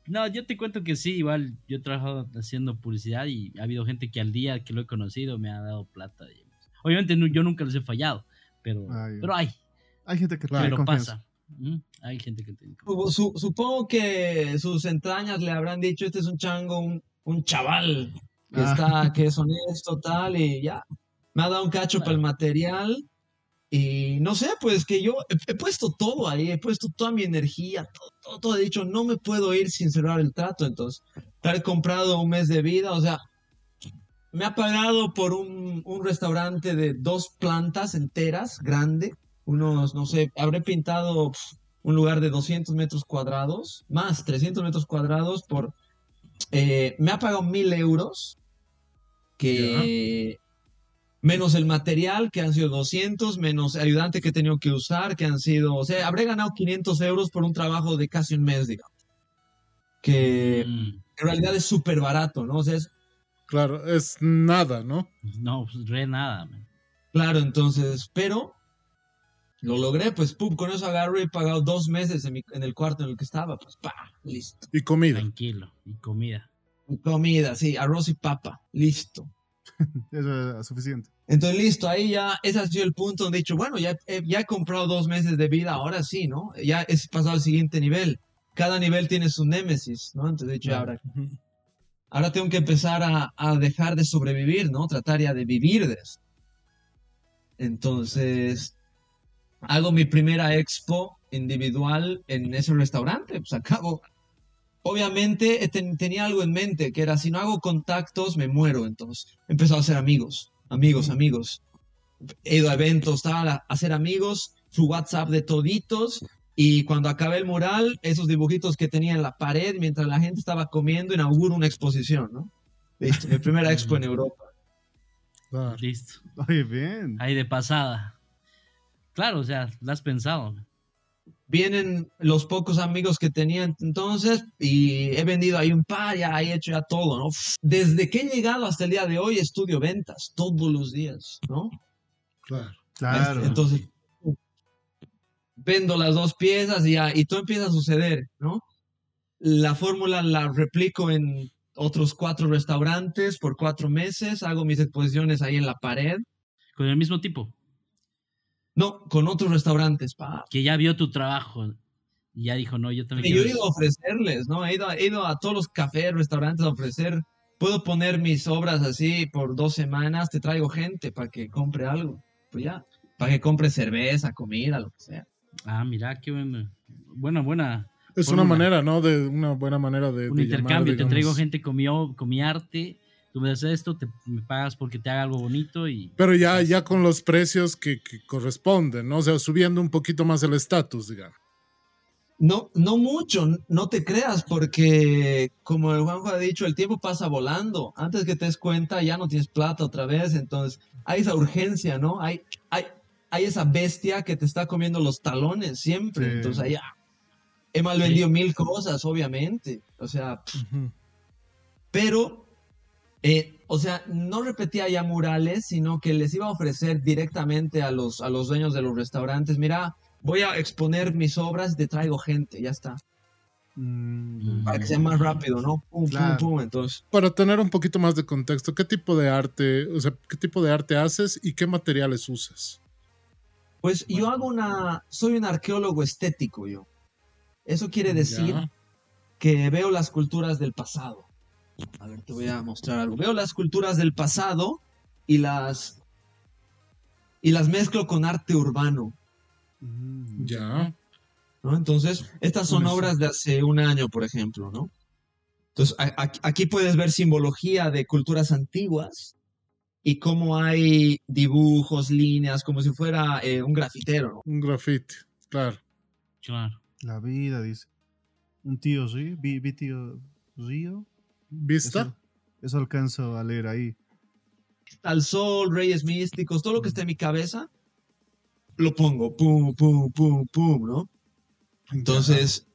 No, yo te cuento que sí, igual yo he trabajado haciendo publicidad y ha habido gente que al día que lo he conocido me ha dado plata. digamos. Obviamente nu- yo nunca les he fallado, pero, Ay, pero hay, Hay gente que Claro, tiene pero confianza. pasa. ¿Mm? Hay gente que tiene Su- su- supongo que sus entrañas le habrán dicho, este es un chango, un, un chaval que Ah. está, que es honesto, tal, y ya. Me ha dado un cacho para el material. Y no sé, pues que yo he, he puesto todo ahí, he puesto toda mi energía, todo, todo, todo. He dicho, no me puedo ir sin cerrar el trato. Entonces, haber comprado un mes de vida, o sea, me ha pagado por un, un restaurante de dos plantas enteras, grande. Unos, no sé, habré pintado pf, un lugar de 200 metros cuadrados, más 300 metros cuadrados por... eh, me ha pagado mil euros, que menos el material, que han sido 200, menos el ayudante que he tenido que usar, que han sido, o sea, habré ganado 500 euros por un trabajo de casi un mes, digamos. Que Mm, en realidad es súper barato, ¿no? O sea, es, Claro, es nada, ¿no? No, pues, re nada. man. claro, entonces, pero lo logré, pues, pum, con eso agarro y he pagado dos meses en, mi- en el cuarto en el que estaba, pues, pa, listo. Y comida. Tranquilo. Y comida. Comida, sí, arroz y papa, listo. Eso es suficiente. Entonces, listo, ahí ya, ese ha sido el punto donde he dicho, bueno, ya, he- ya he comprado dos meses de vida, ahora sí, ¿no? Ya he pasado al siguiente nivel. Cada nivel tiene su némesis, ¿no? Entonces he dicho, ahora. Ahora tengo que empezar a, a dejar de sobrevivir, ¿no? Tratar ya de vivir de esto. Entonces, hago mi primera expo individual en ese restaurante, pues acabo. Obviamente ten- tenía algo en mente, que era, si no hago contactos, me muero. Entonces, he empezado a hacer amigos, amigos, amigos. He ido a eventos, tal, a hacer amigos, su WhatsApp de toditos. Y cuando acabé el mural, esos dibujitos que tenía en la pared, mientras la gente estaba comiendo, inauguro una exposición, ¿no? Listo, mi primera expo en Europa. Claro. Listo. Oye, bien. Ahí de pasada. Claro, o sea, lo has pensado. Vienen los pocos amigos que tenía entonces y he vendido ahí un par, ya he hecho ya todo, ¿no? Desde que he llegado hasta el día de hoy estudio ventas todos los días, ¿no? Claro. Claro. Entonces, vendo las dos piezas y, ya, y todo empieza a suceder, ¿no? La fórmula la replico en otros cuatro restaurantes por cuatro meses, hago mis exposiciones ahí en la pared. Con el mismo tipo. No, con otros restaurantes, pa. Que ya vio tu trabajo. Y ya dijo, no, yo también Y yo he ido a ofrecerles, ¿no? He ido, he ido a todos los cafés, restaurantes a ofrecer. Puedo poner mis obras así por dos semanas, te traigo gente para que compre algo. Pues ya, para que compre cerveza, comida, lo que sea. Ah, mira, qué bueno. Buena, buena. Es una manera, ¿no? De una buena manera de. Un de intercambio. llamar, te traigo gente con mi, o- con mi arte. Tú me das esto, te, me pagas porque te haga algo bonito y... Pero ya, ya con los precios que, que corresponden, ¿no? O sea, subiendo un poquito más el estatus, digamos. No, no mucho, no te creas, porque como el Juanjo ha dicho, el tiempo pasa volando. Antes que te des cuenta, ya no tienes plata otra vez. Entonces, hay esa urgencia, ¿no? Hay, hay, hay esa bestia que te está comiendo los talones siempre. Sí. Entonces, allá he mal Sí. vendido mil cosas, obviamente. O sea, pero, eh, o sea, no repetía ya murales, sino que les iba a ofrecer directamente a los, a los dueños de los restaurantes, mira, voy a exponer mis obras y te traigo gente, ya está. Mm, Para que sea más rápido, ¿no? Pum, Claro. pum, pum. Entonces, Para tener un poquito más de contexto, ¿qué tipo de arte, o sea, qué tipo de arte haces y qué materiales usas? Pues yo hago una, soy un arqueólogo estético yo. Eso quiere decir Ya. que veo las culturas del pasado. A ver, te voy a mostrar algo. Veo las culturas del pasado y las y las mezclo con arte urbano. Mm, Ya. ¿no? Entonces, estas son obras de hace un año, por ejemplo, ¿no? Entonces, aquí puedes ver simbología de culturas antiguas y cómo hay dibujos, líneas, como si fuera eh, un grafitero, ¿no? Un grafiti, claro. Claro. La vida, dice. Un tío Río, vi, vi tío Río. ¿Vista? Eso, eso alcanzo a leer ahí. Está el sol, reyes místicos, todo lo que está en mi cabeza, lo pongo, pum, pum, pum, pum, ¿no? Entonces,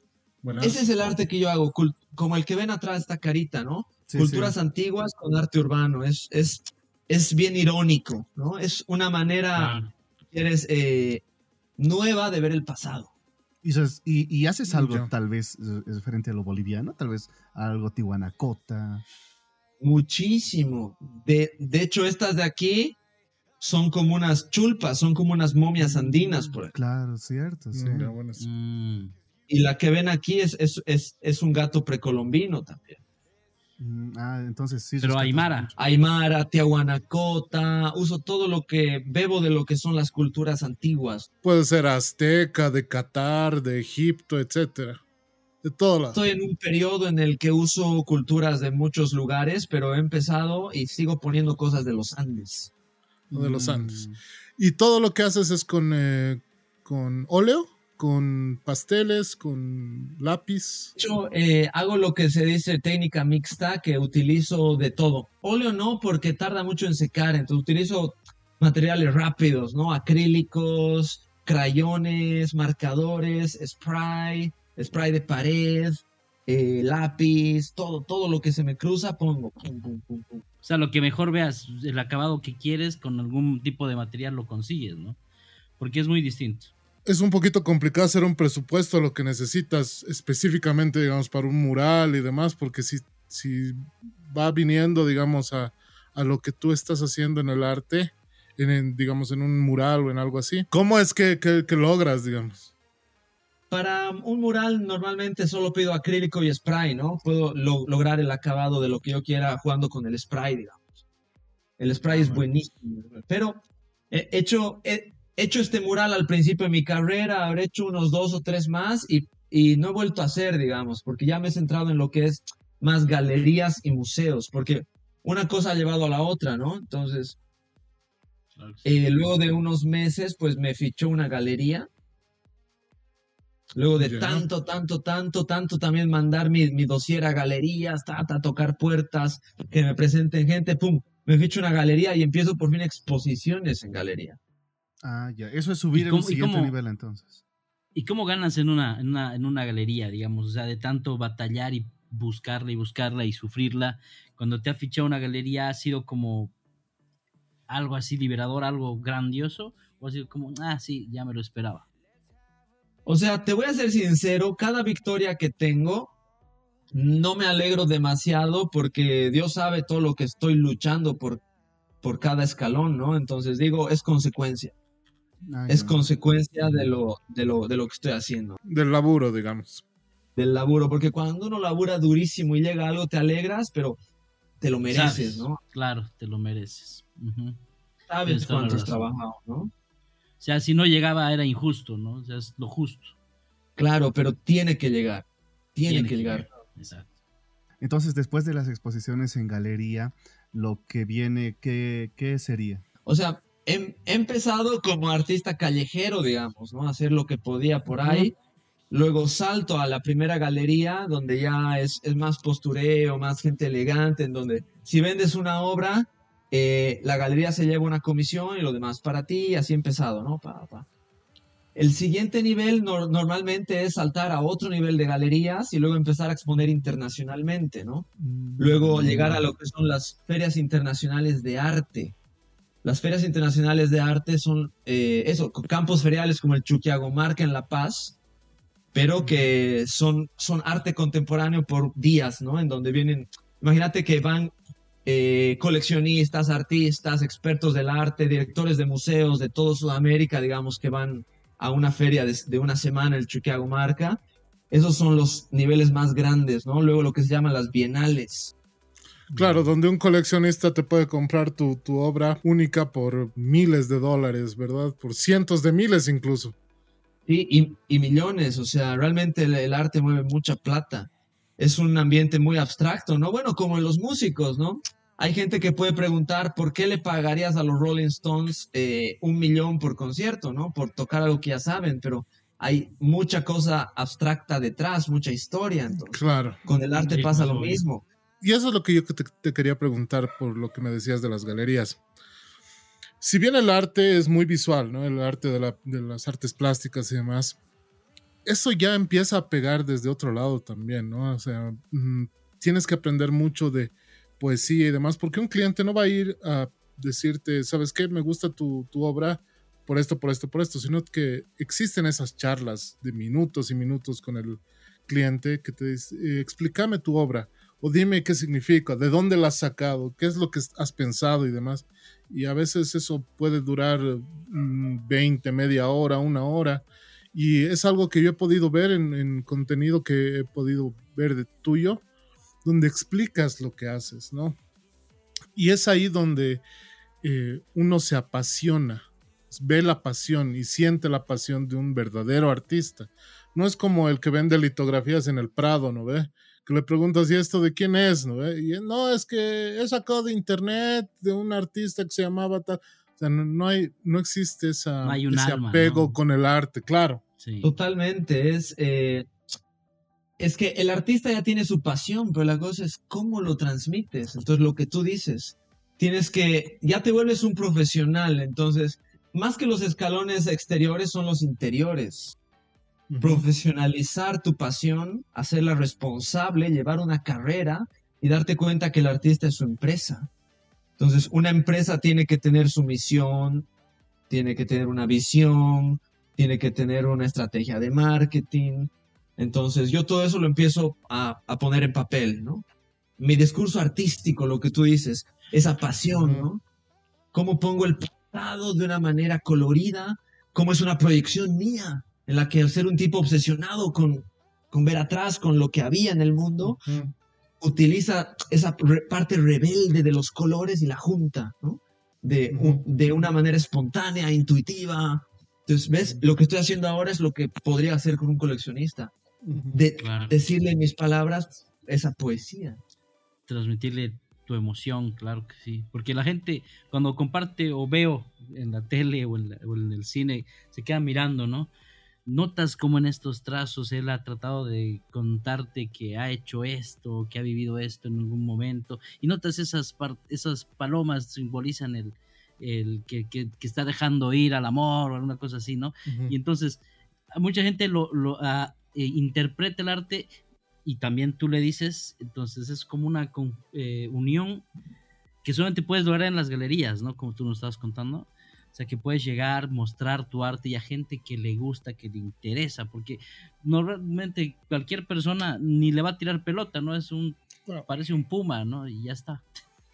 Buenas. ese es el arte que yo hago, como el que ven atrás esta carita, ¿no? Sí, Culturas sí. antiguas con arte urbano, es, es, es bien irónico, ¿no? Es una manera, eres, eh, nueva de ver el pasado. Y, sabes- y- y haces algo tal vez eh, diferente a lo boliviano, tal vez algo tihuanacota. Muchísimo. De, de hecho, estas de aquí son como unas chulpas, son como unas momias andinas, por ejemplo. Claro, cierto, sí. Mm. Mm, Y la que ven aquí es, es, es, es un gato precolombino también. Mm, ah, entonces sí. Pero Aymara. mucho. Aymara, Tiahuanacota, uso todo lo que bebo de lo que son las culturas antiguas. Puede ser azteca, de Qatar, de Egipto, etcétera. De todas las. Estoy en un periodo en el que uso culturas de muchos lugares, pero he empezado y sigo poniendo cosas de los Andes. de los Mm, Andes. Y todo lo que haces es con, eh, con óleo, con pasteles, con lápiz. De hecho, eh, hago lo que se dice técnica mixta, que utilizo de todo. Óleo no, porque tarda mucho en secar, entonces utilizo materiales rápidos, ¿no? Acrílicos, crayones, marcadores, spray, spray de pared, eh, lápiz, todo, todo lo que se me cruza pongo. Pum, pum, pum, pum. O sea, lo que mejor veas, el acabado que quieres con algún tipo de material lo consigues, ¿no? Porque es muy distinto. Es un poquito complicado hacer un presupuesto lo que necesitas específicamente, digamos, para un mural y demás, porque si, si va viniendo, digamos, a, a lo que tú estás haciendo en el arte, en, en, digamos, en un mural o en algo así, ¿cómo es que, que- que logras, digamos? Para un mural normalmente solo pido acrílico y spray, ¿no? Puedo lo- lograr el acabado de lo que yo quiera jugando con el spray, digamos. El spray es buenísimo, pero he hecho, he hecho este mural al principio de mi carrera, habré hecho unos dos o tres más y, y no he vuelto a hacer, digamos, porque ya me he centrado en lo que es más galerías y museos, porque una cosa ha llevado a la otra, ¿no? Entonces, eh, luego de unos meses, pues me fichó una galería. Luego de tanto, tanto, tanto, tanto también mandar mi, mi dossier a galerías, ta, ta, tocar puertas, que me presenten gente, pum, me ficho una galería y empiezo por fin exposiciones en galería. Ah, ya. Eso es subir ¿Y a cómo- un y siguiente cómo- nivel entonces. ¿Y cómo ganas en una, en una, en una galería, digamos? O sea, de tanto batallar y buscarla y buscarla y sufrirla. Cuando te ha fichado una galería, ¿ha sido como algo así liberador, algo grandioso? ¿O ha sido como, ah, sí, ya me lo esperaba? O sea, te voy a ser sincero, cada victoria que tengo, no me alegro demasiado porque Dios sabe todo lo que estoy luchando por, por cada escalón, ¿no? Entonces digo, es consecuencia. Es consecuencia de lo, de, lo, de lo que estoy haciendo, Del laburo, digamos. del laburo, porque cuando uno labura durísimo y llega algo, te alegras, pero te lo mereces, Sabes, ¿no? Claro, te lo mereces. Sabes cuánto has trabajado, ¿no? O sea, si no llegaba era injusto, ¿no? O sea, es lo justo. Claro, pero tiene que llegar, tiene, que, llegar. Exacto. Entonces, después de las exposiciones en galería, lo que viene, ¿qué, qué sería? O sea, he, he empezado como artista callejero, digamos, ¿no? Hacer lo que podía por ahí. Luego salto a la primera galería, donde ya es, es más postureo, más gente elegante, en donde si vendes una obra, eh, la galería se lleva una comisión y lo demás para ti, y así he empezado, ¿no? Pa, pa. El siguiente nivel nor- normalmente es saltar a otro nivel de galerías y luego empezar a exponer internacionalmente, ¿no? Luego llegar a lo que son las ferias internacionales de arte. Las ferias internacionales de arte son eh, eso, campos feriales como el Chuquiagomarca en La Paz, pero que son, son arte contemporáneo por días, ¿no? En donde vienen, imagínate que van eh, coleccionistas, artistas, expertos del arte, directores de museos de toda Sudamérica, digamos, que van a una feria de, de una semana, el Chuquiagomarca. Esos son los niveles más grandes, ¿no? Luego lo que se llaman las bienales. Claro, donde un coleccionista te puede comprar tu, tu obra única por miles de dólares, ¿verdad? Por cientos de miles incluso. Sí, y, y millones, o sea, realmente el, el arte mueve mucha plata. Es un ambiente muy abstracto, ¿no? Bueno, como en los músicos, ¿no? Hay gente que puede preguntar por qué le pagarías a los Rolling Stones eh, un millón por concierto, ¿no? Por tocar algo que ya saben, pero hay mucha cosa abstracta detrás, mucha historia. Entonces, Claro. con el arte Sí, pasa lo mismo. Y eso es lo que yo te, quería preguntar por lo que me decías de las galerías. Si bien el arte es muy visual, ¿no? El arte de las artes plásticas y demás, eso ya empieza a pegar desde otro lado también, ¿no? O sea, mm, tienes que aprender mucho de poesía y demás, porque un cliente no va a ir a decirte, ¿sabes qué? Me gusta tu, tu obra por esto, por esto, por esto, sino que existen esas charlas de minutos y minutos con el cliente que te dice, eh, explícame tu obra o dime qué significa, de dónde la has sacado, qué es lo que has pensado y demás. Y a veces eso puede durar mm, 20, media hora, una hora. Y es algo que yo he podido ver en, en contenido que he podido ver de tuyo, donde explicas lo que haces, ¿no? Y es ahí donde eh, uno se apasiona, ve la pasión y siente la pasión de un verdadero artista. No es como el que vende litografías en el Prado, ¿no ve? Que le preguntas, ¿y esto de quién es? ¿No ve? Y no, es que he sacado de internet de un artista que se llamaba tal. O sea, no, no hay, no existe esa, No hay un ese alma, apego ¿no? con el arte, claro. Sí. Totalmente, es, eh, es que el artista ya tiene su pasión, pero la cosa es cómo lo transmites. Entonces, lo que tú dices, tienes que, ya te vuelves un profesional, entonces, más que los escalones exteriores son los interiores. Profesionalizar tu pasión, hacerla responsable, llevar una carrera y darte cuenta que el artista es su empresa. Entonces, una empresa tiene que tener su misión, tiene que tener una visión, tiene que tener una estrategia de marketing. Entonces, yo todo eso lo empiezo a, a poner en papel, ¿no? Mi discurso artístico, lo que tú dices, esa pasión. ¿no? Cómo pongo el pasado de una manera colorida, cómo es una proyección mía, en la que al ser un tipo obsesionado con, con ver atrás, con lo que había en el mundo, Ujú. utiliza esa re- parte rebelde de los colores y la junta, ¿no? De, un- de una manera espontánea, intuitiva. Entonces, ¿ves? Lo que estoy haciendo ahora es lo que podría hacer con un coleccionista. De Claro. decirle en mis palabras esa poesía. transmitirle tu emoción, claro que sí. Porque la gente, cuando comparte o veo en la tele o en, la- o en el cine, se queda mirando, ¿no? Notas como en estos trazos él ha tratado de contarte que ha hecho esto, que ha vivido esto en algún momento, y notas esas, par- esas palomas simbolizan el, el que, que- que está dejando ir al amor o alguna cosa así, ¿no? Y entonces, a mucha gente lo, lo, ah, eh, interpreta el arte y también tú le dices, entonces es como una con- eh, unión que solamente puedes lograr en las galerías, ¿no? Como tú nos estabas contando. O sea, que puedes llegar, mostrar tu arte y a gente que le gusta, que le interesa, porque normalmente cualquier persona ni le va a tirar pelota, ¿no? Es un, parece un puma, ¿no? Y ya está.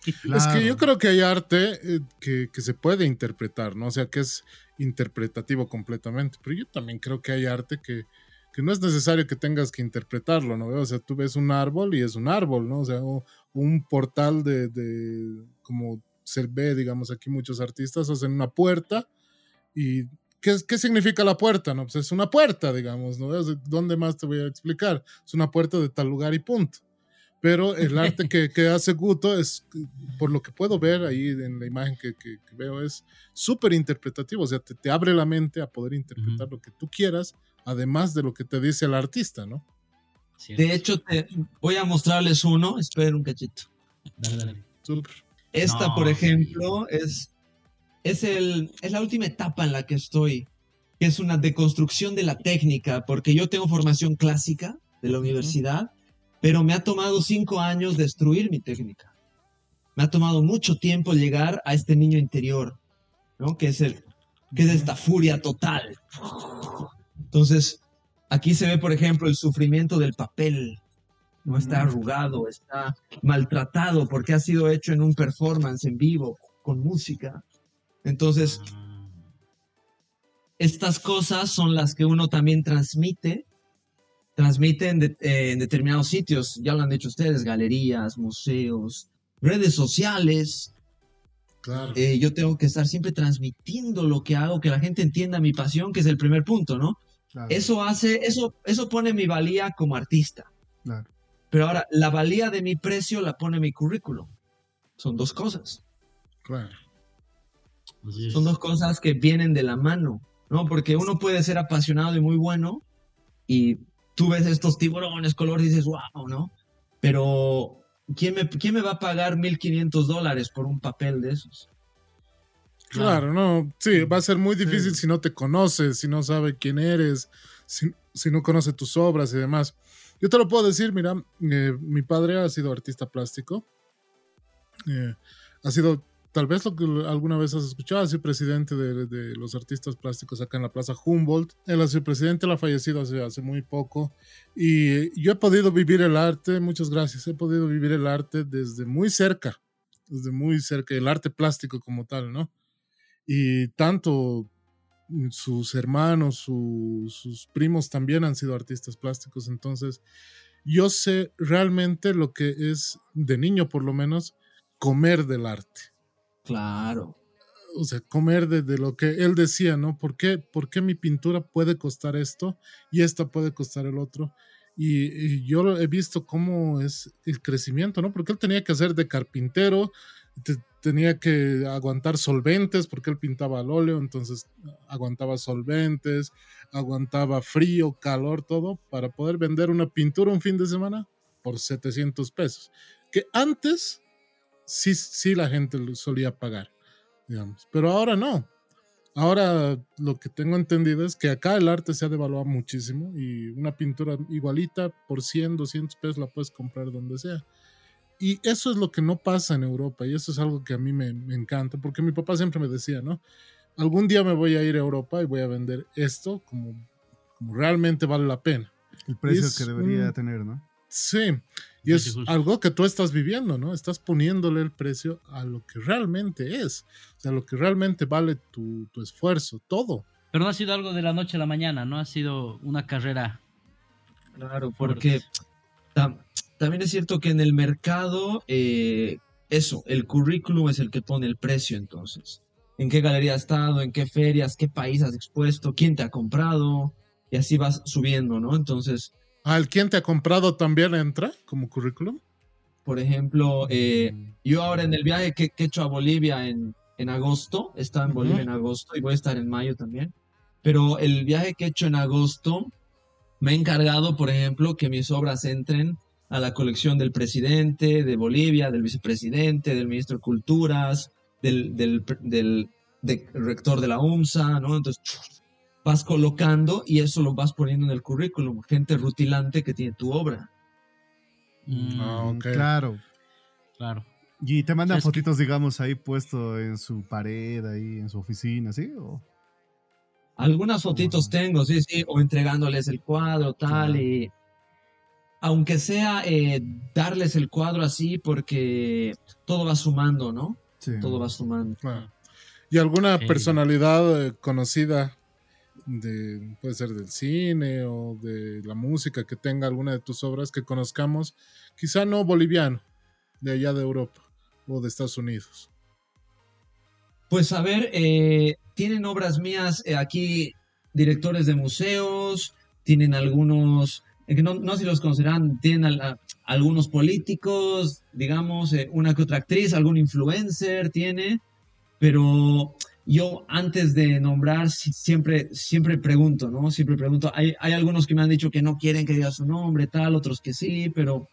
Es que yo creo que hay arte eh, que, que se puede interpretar, ¿no? O sea, que es interpretativo completamente. Pero yo también creo que hay arte que, que no es necesario que tengas que interpretarlo, ¿no? O sea, tú ves un árbol y es un árbol, ¿no? O sea, o- un portal de, de- como se ve, digamos, aquí muchos artistas hacen una puerta y ¿qué, qué significa la puerta? No, pues es una puerta, digamos, ¿no? ¿Dónde más te voy a explicar? Es una puerta de tal lugar y punto. Pero el arte que, que hace Guto es, por lo que puedo ver ahí en la imagen que, que- que veo, es súper interpretativo. O sea, te, te abre la mente a poder interpretar lo que tú quieras, además de lo que te dice el artista, ¿no? ¿cierto? De hecho, te, voy a mostrarles uno. Esperen un cachito. Dale, dale. Súper. Esta, No, por ejemplo, es, es, el, es la última etapa en la que estoy, que es una deconstrucción de la técnica, porque yo tengo formación clásica de la universidad, pero me ha tomado cinco años destruir mi técnica. Me ha tomado mucho tiempo llegar a este niño interior, ¿no? Que es, el, que es esta furia total. Entonces, aquí se ve, por ejemplo, el sufrimiento del papel. No está arrugado, está maltratado porque ha sido hecho en un performance en vivo, con música. Entonces, estas cosas son las que uno también transmite, transmite en, de- eh, en determinados sitios, ya lo han dicho ustedes, galerías, museos, redes sociales. Claro. Eh, yo tengo que estar siempre transmitiendo lo que hago, que la gente entienda mi pasión, que es el primer punto, ¿no? Claro, Eso hace, eso, eso pone mi valía como artista. claro. Pero ahora, la valía de mi precio la pone mi currículum. Son dos cosas. claro. Así. Son dos cosas que vienen de la mano, ¿no? Porque uno puede ser apasionado y muy bueno y tú ves estos tiburones colores y dices, wow, ¿no? Pero ¿quién me, quién me va a pagar 1.500 dólares por un papel de esos? Claro, no, sí, va a ser muy Sí. difícil si no te conoce, si no sabe quién eres, si, si no conoce tus obras y demás. Yo te lo puedo decir, mira, eh, mi padre ha sido artista plástico, eh, ha sido tal vez lo que alguna vez has escuchado, ha sido presidente de, los artistas plásticos acá en la Plaza Humboldt. Él ha sido presidente, él ha fallecido hace, hace muy poco. Y yo he podido vivir el arte, muchas gracias, he podido vivir el arte desde muy cerca, desde muy cerca, el arte plástico como tal, ¿no? Y tanto sus hermanos, su- sus primos también han sido artistas plásticos, entonces yo sé realmente lo que es, de niño por lo menos, comer del arte Claro. o sea, comer de, de lo que él decía, ¿no? ¿Por qué, ¿Por qué mi pintura puede costar esto y esta puede costar el otro? Y, y yo he visto cómo es el crecimiento, ¿no? Porque él tenía que hacer de carpintero, te- tenía que aguantar solventes, porque él pintaba al óleo, entonces aguantaba solventes, aguantaba frío, calor, todo, para poder vender una pintura un fin de semana por 700 pesos. Que antes sí, sí la gente lo solía pagar digamos. Pero ahora no. Ahora lo que tengo entendido es que acá el arte se ha devaluado muchísimo y una pintura igualita por 100, 200 pesos la puedes comprar donde sea. Y eso es lo que no pasa en Europa y eso es algo que a mí me, me encanta porque mi papá siempre me decía, ¿no? Algún día me voy a ir a Europa y voy a vender esto como, como realmente vale la pena. El precio Es que debería tener, ¿no? Sí, y es algo que tú estás viviendo, ¿no? Estás poniéndole el precio a lo que realmente es, o sea, lo que realmente vale tu, tu esfuerzo, todo. Pero no ha sido algo de la noche a la mañana, no ha sido una carrera. Claro, porque también es cierto que en el mercado, eh, eso, el currículum es el que pone el precio entonces. ¿En qué galería has estado? ¿En qué ferias? ¿Qué país has expuesto? ¿Quién te ha comprado? Y así vas subiendo, ¿no? Entonces, Ah, ¿el quién te ha comprado también entra como currículum? por ejemplo, eh, Mm, yo ahora en el viaje que, que he hecho a Bolivia en, en agosto, estaba en. Bolivia en agosto y voy a estar en mayo también, pero el viaje que he hecho en agosto me he encargado, por ejemplo, que mis obras entren a la colección del presidente de Bolivia, del vicepresidente, del ministro de Culturas, del, del, del- del rector de la UMSA, ¿no? Entonces vas colocando y eso lo vas poniendo en el currículum, gente rutilante que tiene tu obra. Mm, Ah. Claro. Claro. Y te mandan Es que- fotitos, digamos, ahí puesto en su pared, ahí en su oficina, ¿sí? ¿O? Algunas fotitos tengo, sí, sí, o entregándoles el cuadro, tal, Claro. y aunque sea eh, darles el cuadro así, porque todo va sumando, ¿no? Sí. Todo va sumando. Claro. ¿Y alguna personalidad eh, conocida, de, puede ser del cine o de la música, que tenga alguna de tus obras que conozcamos, quizá no boliviano, de allá de Europa o de Estados Unidos? Pues a ver, eh, tienen obras mías eh, aquí, directores de museos, tienen algunos, que no, no sé si los conocerán, tienen a- algunos políticos, digamos, eh, una que otra actriz, algún influencer tiene, pero yo antes de nombrar si- siempre, siempre pregunto, ¿no? Siempre pregunto, hay, hay algunos que me han dicho que no quieren que diga su nombre, tal, otros que sí, pero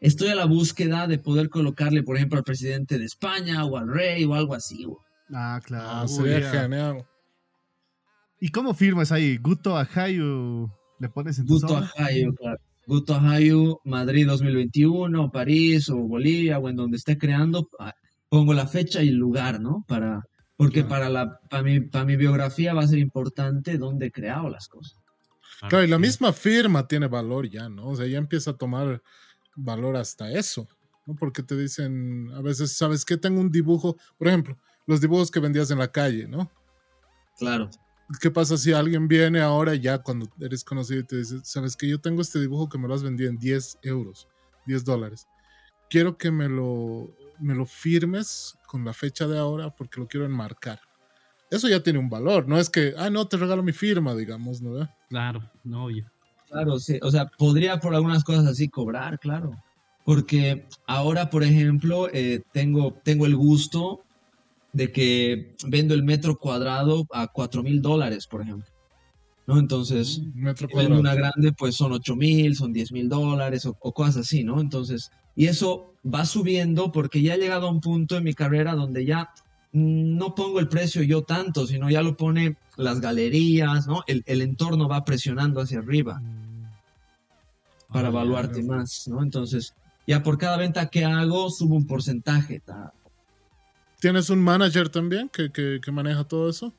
estoy a la búsqueda de poder colocarle, por ejemplo, al presidente de España o al rey o algo así. güey. Ah, claro. Ah, sería genial. ¿Y cómo firmas ahí? ¿Guto Ajayu le pones en tu Guto Ajayu, claro. Guto Ajayu, Madrid 2021, París o Bolivia o en donde esté creando, pongo la fecha y el lugar, ¿no? Para, porque Claro. para, la, para, mi, para mi biografía va a ser importante dónde he creado las cosas. Claro, y la misma firma tiene valor ya, ¿no? O sea, ya empieza a tomar valor hasta eso, ¿no? Porque te dicen, a veces, ¿sabes qué? Tengo un dibujo, por ejemplo, los dibujos que vendías en la calle, ¿no? Claro. ¿Qué pasa si alguien viene ahora ya cuando eres conocido y te dice, sabes que yo tengo este dibujo que me lo has vendido en 10 euros, 10 dólares? quiero que me lo, me lo firmes con la fecha de ahora porque lo quiero enmarcar. Eso ya tiene un valor, no es que, ah, no, te regalo mi firma, digamos, ¿no? Claro, no, obvio. Claro, sí. O sea, podría por algunas cosas así cobrar, claro. Porque ahora, por ejemplo, eh, tengo, tengo el gusto de que vendo el metro cuadrado a 4 mil dólares, por ejemplo. ¿No? Entonces, Metro si vendo una grande, pues son 8 mil, son 10 mil dólares o, o cosas así, ¿no? Entonces, y eso va subiendo porque ya he llegado a un punto en mi carrera donde ya mm, no pongo el precio yo tanto, sino ya lo pone las galerías, ¿no? El, el entorno va presionando hacia arriba para Ah, evaluarte ya. más, ¿no? Entonces, ya por cada venta que hago, subo un porcentaje. ta. ¿Tienes un manager también que, que- que maneja todo eso?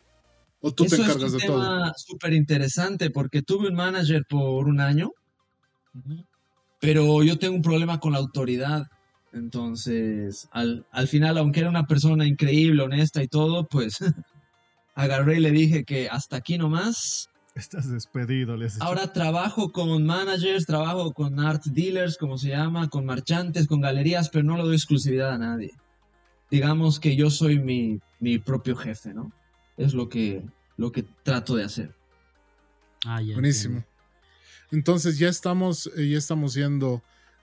¿O tú Eso te es encargas un de todo? tema súper interesante porque tuve un manager por un año, pero yo tengo un problema con la autoridad. Entonces, al, al final, aunque era una persona increíble, honesta y todo, pues agarré y le dije que hasta aquí nomás. Estás despedido, les. Ahora trabajo con managers, trabajo con art dealers, como se llama, con marchantes, con galerías, pero no le doy exclusividad a nadie. Digamos que yo soy mi, mi propio jefe, ¿no? Es lo que, lo que trato de hacer. Ah, ya Buenísimo. entiendo. Entonces ya estamos, eh, ya estamos yendo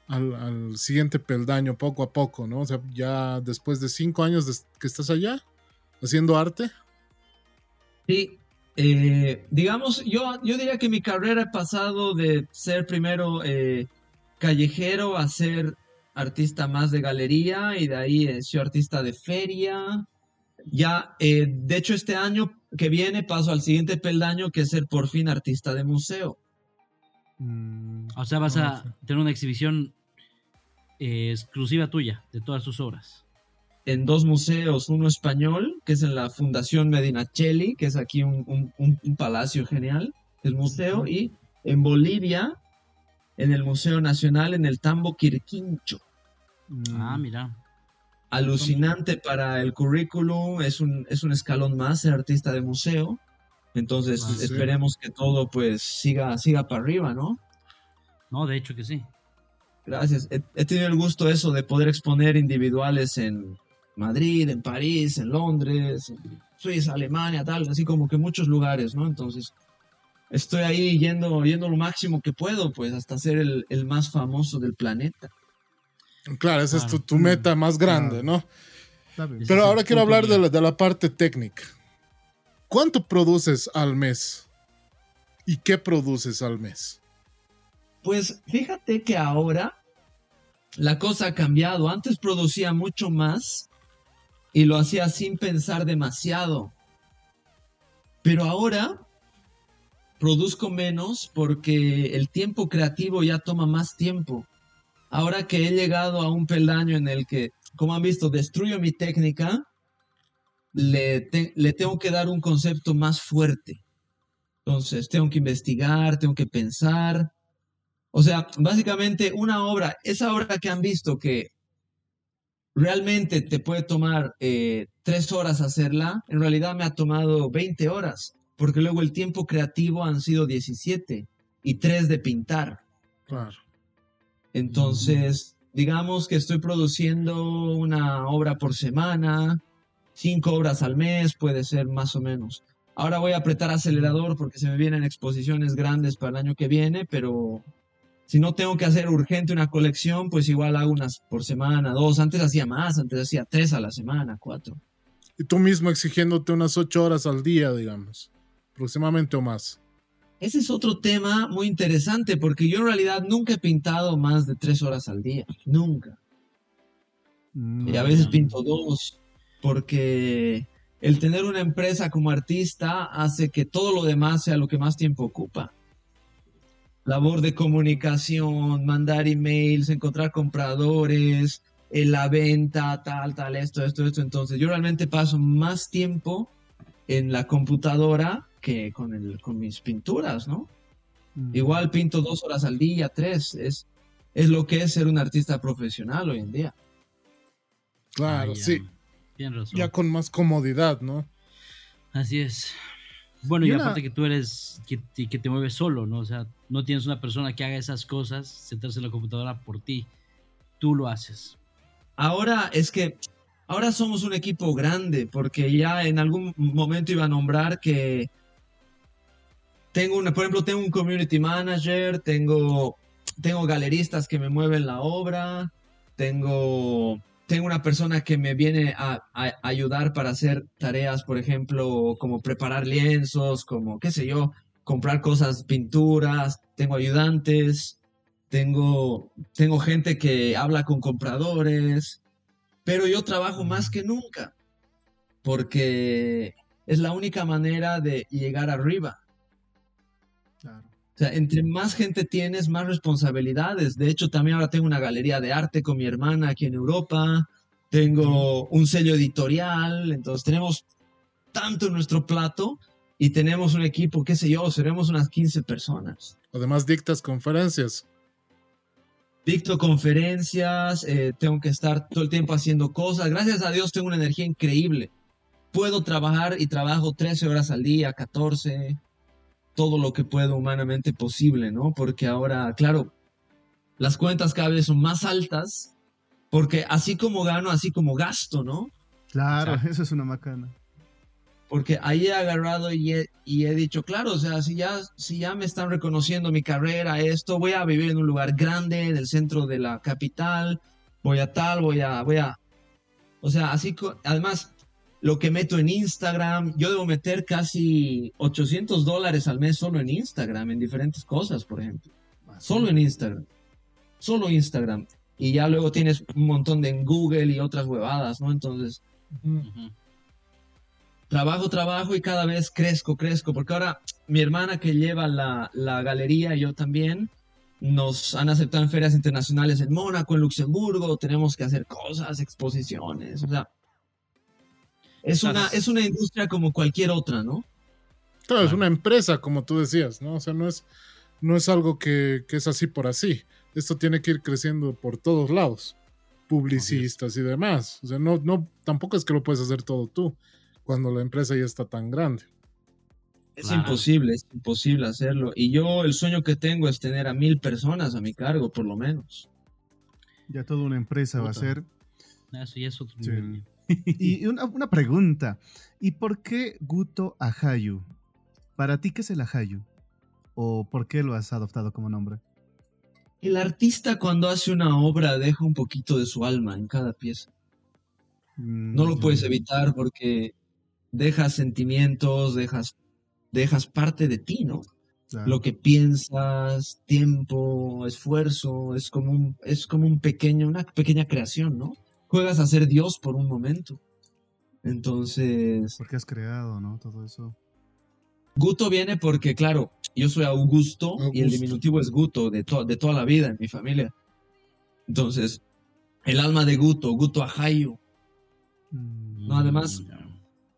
al, al siguiente peldaño poco a poco, ¿no? O sea, ya después de cinco años de- que estás allá haciendo arte. Sí, eh, digamos, yo, yo diría que mi carrera he pasado de ser primero eh, callejero a ser artista más de galería y de ahí he sido artista de feria. Ya, eh, de hecho, este año que viene paso al siguiente peldaño que es ser por fin artista de museo. Mm, O sea, vas no a sé. tener una exhibición eh, exclusiva tuya de todas tus obras. en dos museos, uno español, que es en la Fundación Medinaceli, que es aquí un, un- un- un palacio genial, el museo, y en Bolivia, en el Museo Nacional, en el Tambo Quirquincho. Mm, Ah, mira. Alucinante para el currículum, es un, es un escalón más ser artista de museo. Entonces, Ah, sí. esperemos que todo pues siga, siga para arriba, ¿no? No, de hecho que sí. Gracias. He, he tenido el gusto eso de poder exponer individuales en Madrid, en París, en Londres, en Suiza, Alemania, tal, así como que muchos lugares, ¿no? Entonces, estoy ahí yendo, yendo lo máximo que puedo, pues, hasta ser el, el más famoso del planeta. Claro, esa es tu, Claro. tu meta más grande, Claro. ¿no? Pero ahora quiero hablar de mío. la, de la parte técnica. ¿Cuánto produces al mes? ¿Y qué produces al mes? Pues fíjate que ahora la cosa ha cambiado. Antes producía mucho más y lo hacía sin pensar demasiado. Pero ahora produzco menos porque el tiempo creativo ya toma más tiempo. Ahora que he llegado a un peldaño en el que, como han visto, destruyo mi técnica, le, te- le tengo que dar un concepto más fuerte. Entonces, tengo que investigar, tengo que pensar. O sea, básicamente una obra, esa obra que han visto que realmente te puede tomar eh, tres horas hacerla, en realidad me ha tomado 20 horas, porque luego el tiempo creativo han sido 17 y tres de pintar. Claro. Entonces, digamos que estoy produciendo una obra por semana, cinco obras al mes, puede ser más o menos. Ahora voy a apretar acelerador porque se me vienen exposiciones grandes para el año que viene, pero si no tengo que hacer urgente una colección, pues igual hago unas por semana, dos. Antes hacía más, antes hacía tres a la semana, cuatro. Y tú mismo exigiéndote unas ocho horas al día, digamos. Aproximadamente o más. Ese es otro tema muy interesante porque yo en realidad nunca he pintado más de tres horas al día, nunca. Mm, Y a veces pinto dos, porque el tener una empresa como artista hace que todo lo demás sea lo que más tiempo ocupa. Labor de comunicación, mandar emails, encontrar compradores, en la venta, tal, tal, esto, esto, esto. Entonces yo realmente paso más tiempo en la computadora que con, el, con mis pinturas, ¿no? mm. Igual pinto dos horas al día, tres. Es, es lo que es ser un artista profesional hoy en día. Claro, Ah, ya. sí. Tienes razón. Ya con más comodidad, ¿no? Así es. Bueno, Y y, una- aparte que tú eres, que, y que te mueves solo, ¿no? O sea, no tienes una persona que haga esas cosas, sentarse en la computadora por ti. tú lo haces? Ahora es que ahora somos un equipo grande porque ya en algún momento iba a nombrar que tengo una, por ejemplo, tengo un community manager, tengo, tengo galeristas que me mueven la obra, tengo, tengo una persona que me viene a, a ayudar para hacer tareas, por ejemplo, como preparar lienzos, como, qué sé yo, comprar cosas, pinturas, tengo ayudantes, tengo, tengo gente que habla con compradores, pero yo trabajo más que nunca, porque es la única manera de llegar arriba. O sea, entre más gente tienes, más responsabilidades. De hecho, también ahora tengo una galería de arte con mi hermana aquí en Europa. Tengo un sello editorial. Entonces, tenemos tanto en nuestro plato y tenemos un equipo, qué sé yo, seremos unas 15 personas. Además, dictas conferencias. Dicto conferencias, eh, tengo que estar todo el tiempo haciendo cosas. Gracias a Dios tengo una energía increíble. Puedo trabajar y trabajo 13 horas al día, 14, todo lo que puedo humanamente posible, ¿no? Porque ahora, claro, las cuentas cada vez son más altas, porque así como gano, así como gasto, ¿no? Claro, eso es una macana. Porque ahí he agarrado y he, y he, dicho, claro, o sea, si ya, si ya me están reconociendo mi carrera, esto, voy a vivir en un lugar grande, en el centro de la capital, voy a tal, voy a, voy a, o sea, así, además, lo que meto en Instagram, yo debo meter casi 800 dólares al mes solo en Instagram, en diferentes cosas, por ejemplo. Solo en Instagram. Solo Instagram. Y ya luego tienes un montón de en Google y otras huevadas, ¿no? Entonces, trabajo, trabajo y cada vez crezco, crezco. Porque ahora mi hermana que lleva la, la galería y yo también, nos han aceptado en ferias internacionales en Mónaco, en Luxemburgo, tenemos que hacer cosas, exposiciones, o sea, es una, es una industria como cualquier otra, ¿no? Claro, es una empresa, como tú decías, ¿no? O sea, no es, no es algo que, que es así por así. Esto tiene que ir creciendo por todos lados. Publicistas y demás. O sea, no, no, tampoco es que lo puedes hacer todo tú cuando la empresa ya está tan grande. Es claro. imposible, es imposible hacerlo. Y yo el sueño que tengo es tener a mil personas a mi cargo, por lo menos. Ya toda una empresa Puta. va a ser. Eso ya es otro Sí. nivel. Y una, una pregunta. ¿Y por qué Guto Ajayu? ¿Para ti qué es el Ajayu? ¿O por qué lo has adoptado como nombre? El artista cuando hace una obra deja un poquito de su alma en cada pieza. No lo puedes evitar porque dejas sentimientos, dejas, dejas parte de ti, ¿no? Claro. Lo que piensas, tiempo, esfuerzo, es como un, es como un pequeño, una pequeña creación, ¿no? Juegas a ser Dios por un momento. Entonces, Porque has creado, ¿no? Todo eso. Guto viene porque, claro, yo soy Augusto, y el diminutivo es Guto, de, to- de toda la vida en mi familia. Entonces, el alma de Guto, Guto Ajayo, Mm, No, además-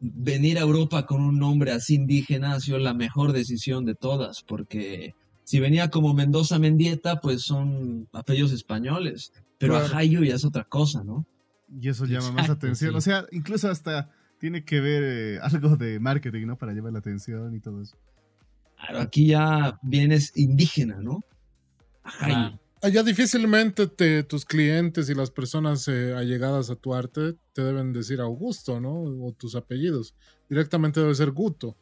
venir a Europa con un nombre así indígena ha sido la mejor decisión de todas, porque si venía como Mendoza Mendieta, pues son apellidos españoles, pero Claro. Ajayo ya es otra cosa, ¿no? Y eso llama más atención. sí. O sea, incluso hasta tiene que ver eh, algo de marketing, ¿no? Para llamar la atención y todo eso. Claro, aquí ya vienes indígena, ¿no? Allá difícilmente te, tus clientes y las personas eh, allegadas a tu arte te deben decir Augusto, ¿no? O tus apellidos. Directamente debe ser Guto.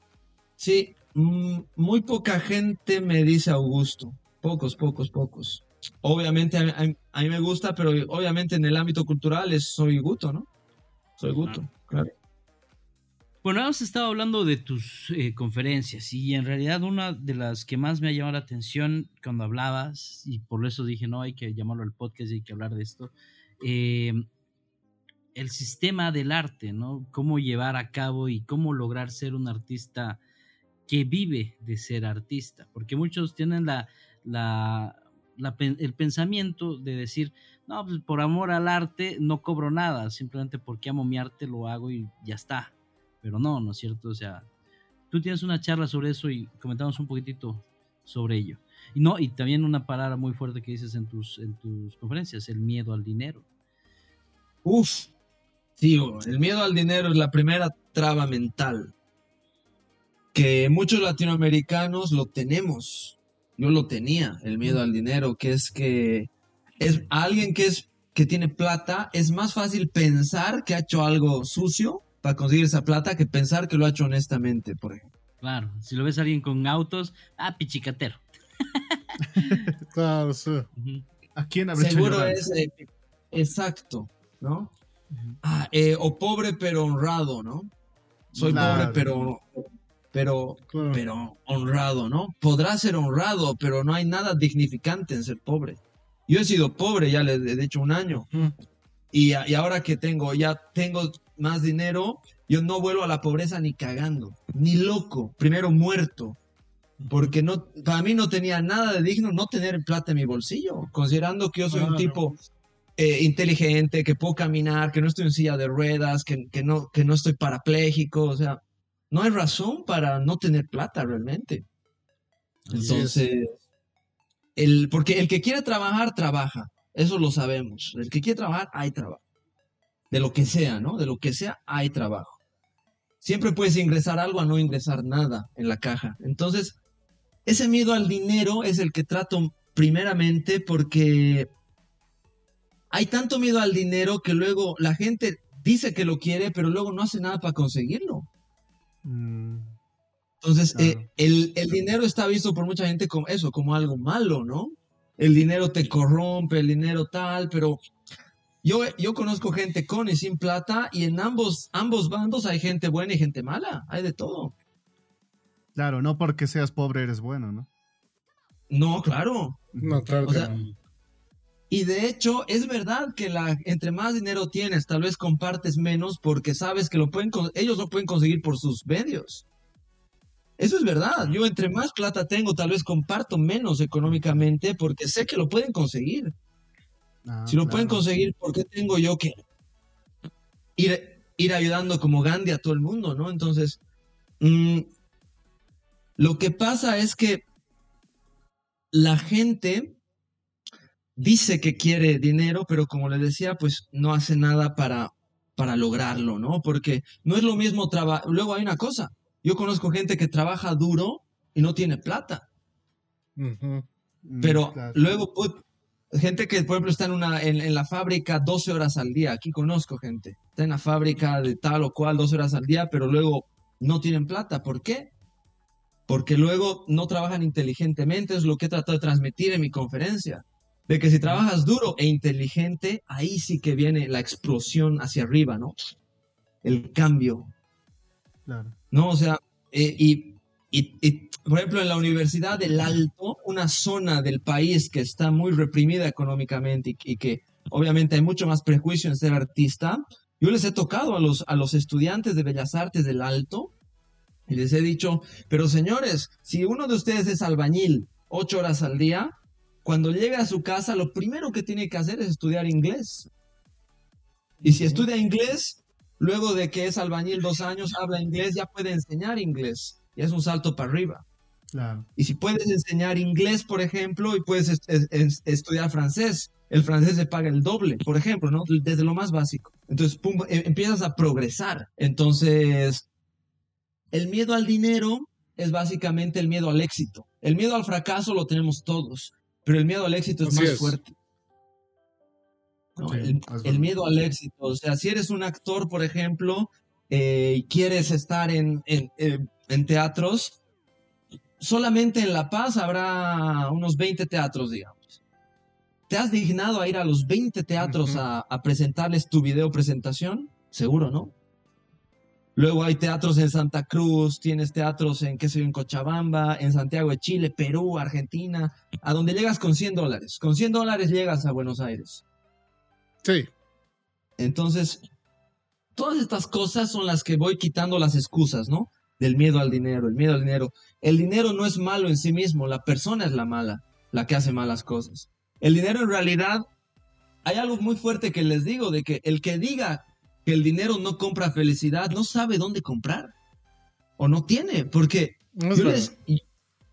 Sí, mm, muy poca gente me dice Augusto. Pocos, pocos, pocos. Obviamente a, mí- a mí- a mí me gusta, pero obviamente en el ámbito cultural es, soy Guto, ¿no? Soy Guto, claro. Bueno, hemos estado hablando de tus eh, conferencias y en realidad una de las que más me ha llamado la atención cuando hablabas, y por eso dije, no, hay que llamarlo al podcast y hay que hablar de esto, eh, el sistema del arte, ¿no? Cómo llevar a cabo y cómo lograr ser un artista que vive de ser artista, porque muchos tienen la, la, la el pensamiento de decir, no, pues por amor al arte no cobro nada, simplemente porque amo mi arte lo hago y ya está pero no, ¿no es cierto? O sea, tú tienes una charla sobre eso y comentamos un poquitito sobre ello. Y no, y también una palabra muy fuerte que dices en tus, en tus conferencias, el miedo al dinero. Uf, bro, el miedo al dinero es la primera traba mental que muchos latinoamericanos lo tenemos. Yo lo tenía, el miedo al dinero, que es que es alguien que es que tiene plata, es más fácil pensar que ha hecho algo sucio para conseguir esa plata que pensar que lo ha hecho honestamente, por ejemplo. Claro, si lo ves a alguien con autos, ah, pichicatero. Claro, sí. ¿A quién hecho Seguro es eh, exacto, ¿no? Ah, eh, o pobre pero honrado, ¿no? Soy Claro. pobre pero, pero, Claro. pero honrado, ¿no? Podrá ser honrado, pero no hay nada dignificante en ser pobre. Yo he sido pobre ya le he hecho un año Ujú. y, y ahora que tengo ya tengo más dinero, yo no vuelvo a la pobreza ni cagando, ni loco, primero muerto. Porque no, para mí no tenía nada de digno no tener plata en mi bolsillo, considerando que yo soy un Claro. tipo eh, inteligente, que puedo caminar, que no estoy en silla de ruedas, que, que no, que no estoy parapléjico, o sea, no hay razón para no tener plata realmente. Entonces, el, porque el que quiere trabajar, trabaja, eso lo sabemos. El que quiere trabajar, hay trabajo. De lo que sea, ¿no? De lo que sea, hay trabajo. Siempre puedes ingresar algo a no ingresar nada en la caja. Entonces, ese miedo al dinero es el que trato primeramente porque hay tanto miedo al dinero que luego la gente dice que lo quiere, pero luego no hace nada para conseguirlo. Mm, Entonces, Claro. eh, el, el dinero está visto por mucha gente como eso, como algo malo, ¿no? El dinero te corrompe, el dinero tal, pero yo, yo conozco gente con y sin plata y en ambos, ambos bandos hay gente buena y gente mala, hay de todo. claro, no porque seas pobre eres bueno, ¿no? No, claro. No, claro O que sea, no. Y de hecho, es verdad que la, entre más dinero tienes, tal vez compartes menos porque sabes que lo pueden, ellos lo pueden conseguir por sus medios. Eso es verdad. Yo entre más plata tengo, tal vez comparto menos económicamente porque sé que lo pueden conseguir. Ah, Si lo pueden conseguir, ¿por qué tengo yo que ir, ir ayudando como Gandhi a todo el mundo, no? Entonces, mm, lo que pasa es que la gente dice que quiere dinero, pero como le decía, pues no hace nada para, para lograrlo, ¿no? Porque no es lo mismo trabajar. Luego hay una cosa. Yo conozco gente que trabaja duro y no tiene plata. Mm, Pero claro. luego, put- gente que, por ejemplo, está en, una, en, en la fábrica 12 horas al día. Aquí conozco gente. Está en la fábrica de tal o cual 12 horas al día, pero luego no tienen plata. ¿Por qué? Porque luego no trabajan inteligentemente. Es lo que he tratado de transmitir en mi conferencia. De que si trabajas duro e inteligente, ahí sí que viene la explosión hacia arriba, ¿no? El cambio. Claro. ¿no? O sea, eh, y, y- y, por ejemplo, en la Universidad del Alto, una zona del país que está muy reprimida económicamente y, y que obviamente hay mucho más prejuicio en ser artista, yo les he tocado a los, a los estudiantes de Bellas Artes del Alto y les he dicho, pero señores, si uno de ustedes es albañil ocho horas al día, cuando llega a su casa, lo primero que tiene que hacer es estudiar inglés. Y si estudia inglés, luego de que es albañil dos años, habla inglés, ya puede enseñar inglés. Ya es un salto para arriba. Claro. Y si puedes enseñar inglés, por ejemplo, y puedes es- es- es- estudiar francés, el francés se paga el doble, por ejemplo, ¿no? Desde lo más básico. Entonces, pum, em- empiezas a progresar. Entonces, el miedo al dinero es básicamente el miedo al éxito. El miedo al fracaso lo tenemos todos, pero el miedo al éxito es Así más es. fuerte. ¿no? Sí, el, miedo al éxito. O sea, si eres un actor, por ejemplo, eh, y quieres estar en, en, eh, en teatros, solamente en La Paz habrá unos 20 teatros, digamos. ¿Te has dignado a ir a los 20 teatros a presentarles tu video presentación? Seguro, ¿no? Luego hay teatros en Santa Cruz, tienes teatros en, qué sé yo, en Cochabamba, en Santiago de Chile, Perú, Argentina, a donde llegas con 100 dólares. Con 100 dólares llegas a Buenos Aires. Sí, Entonces, todas estas cosas son las que voy quitando las excusas, ¿no? Del miedo al dinero, el miedo al dinero. El dinero no es malo en sí mismo, la persona es la mala, la que hace malas cosas. El dinero en realidad, hay algo muy fuerte que les digo, de que el que diga que el dinero no compra felicidad, no sabe dónde comprar. O no tiene, porque no yo les,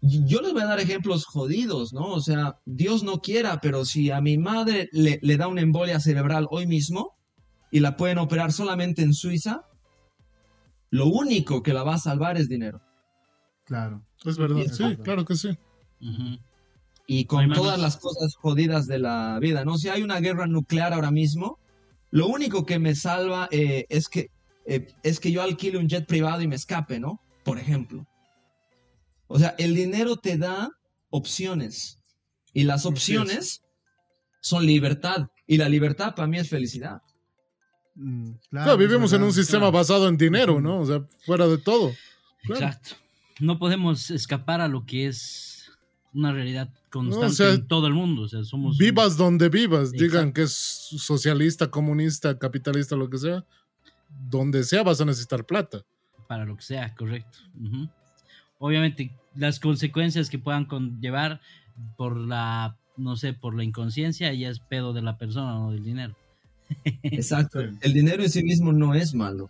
yo les voy a dar ejemplos jodidos, ¿no? O sea, Dios no quiera, pero si a mi madre le, le da una embolia cerebral hoy mismo y la pueden operar solamente en Suiza, lo único que la va a salvar es dinero. Claro. Es verdad, es sí, verdad. claro que sí. Y con todas las cosas jodidas de la vida, ¿no? Si hay una guerra nuclear ahora mismo, lo único que me salva eh, es, que, eh, es que yo alquile un jet privado y me escape, ¿no? Por ejemplo. O sea, el dinero te da opciones y las opciones son libertad y la libertad para mí es felicidad. Mm, Claro, vivimos en un sistema claro. basado en dinero. ¿no? O sea, fuera de todo. Claro. Exacto. No podemos escapar a lo que es una realidad constante sea, en todo el mundo. O sea, somos. Vivas donde vivas, digan que es socialista, comunista, capitalista, lo que sea. Donde sea vas a necesitar plata. Para lo que sea, correcto. Obviamente, las consecuencias que puedan conllevar por la. No sé, por la inconsciencia, ya es pedo de la persona o del dinero. Exacto. El dinero en sí mismo no es malo.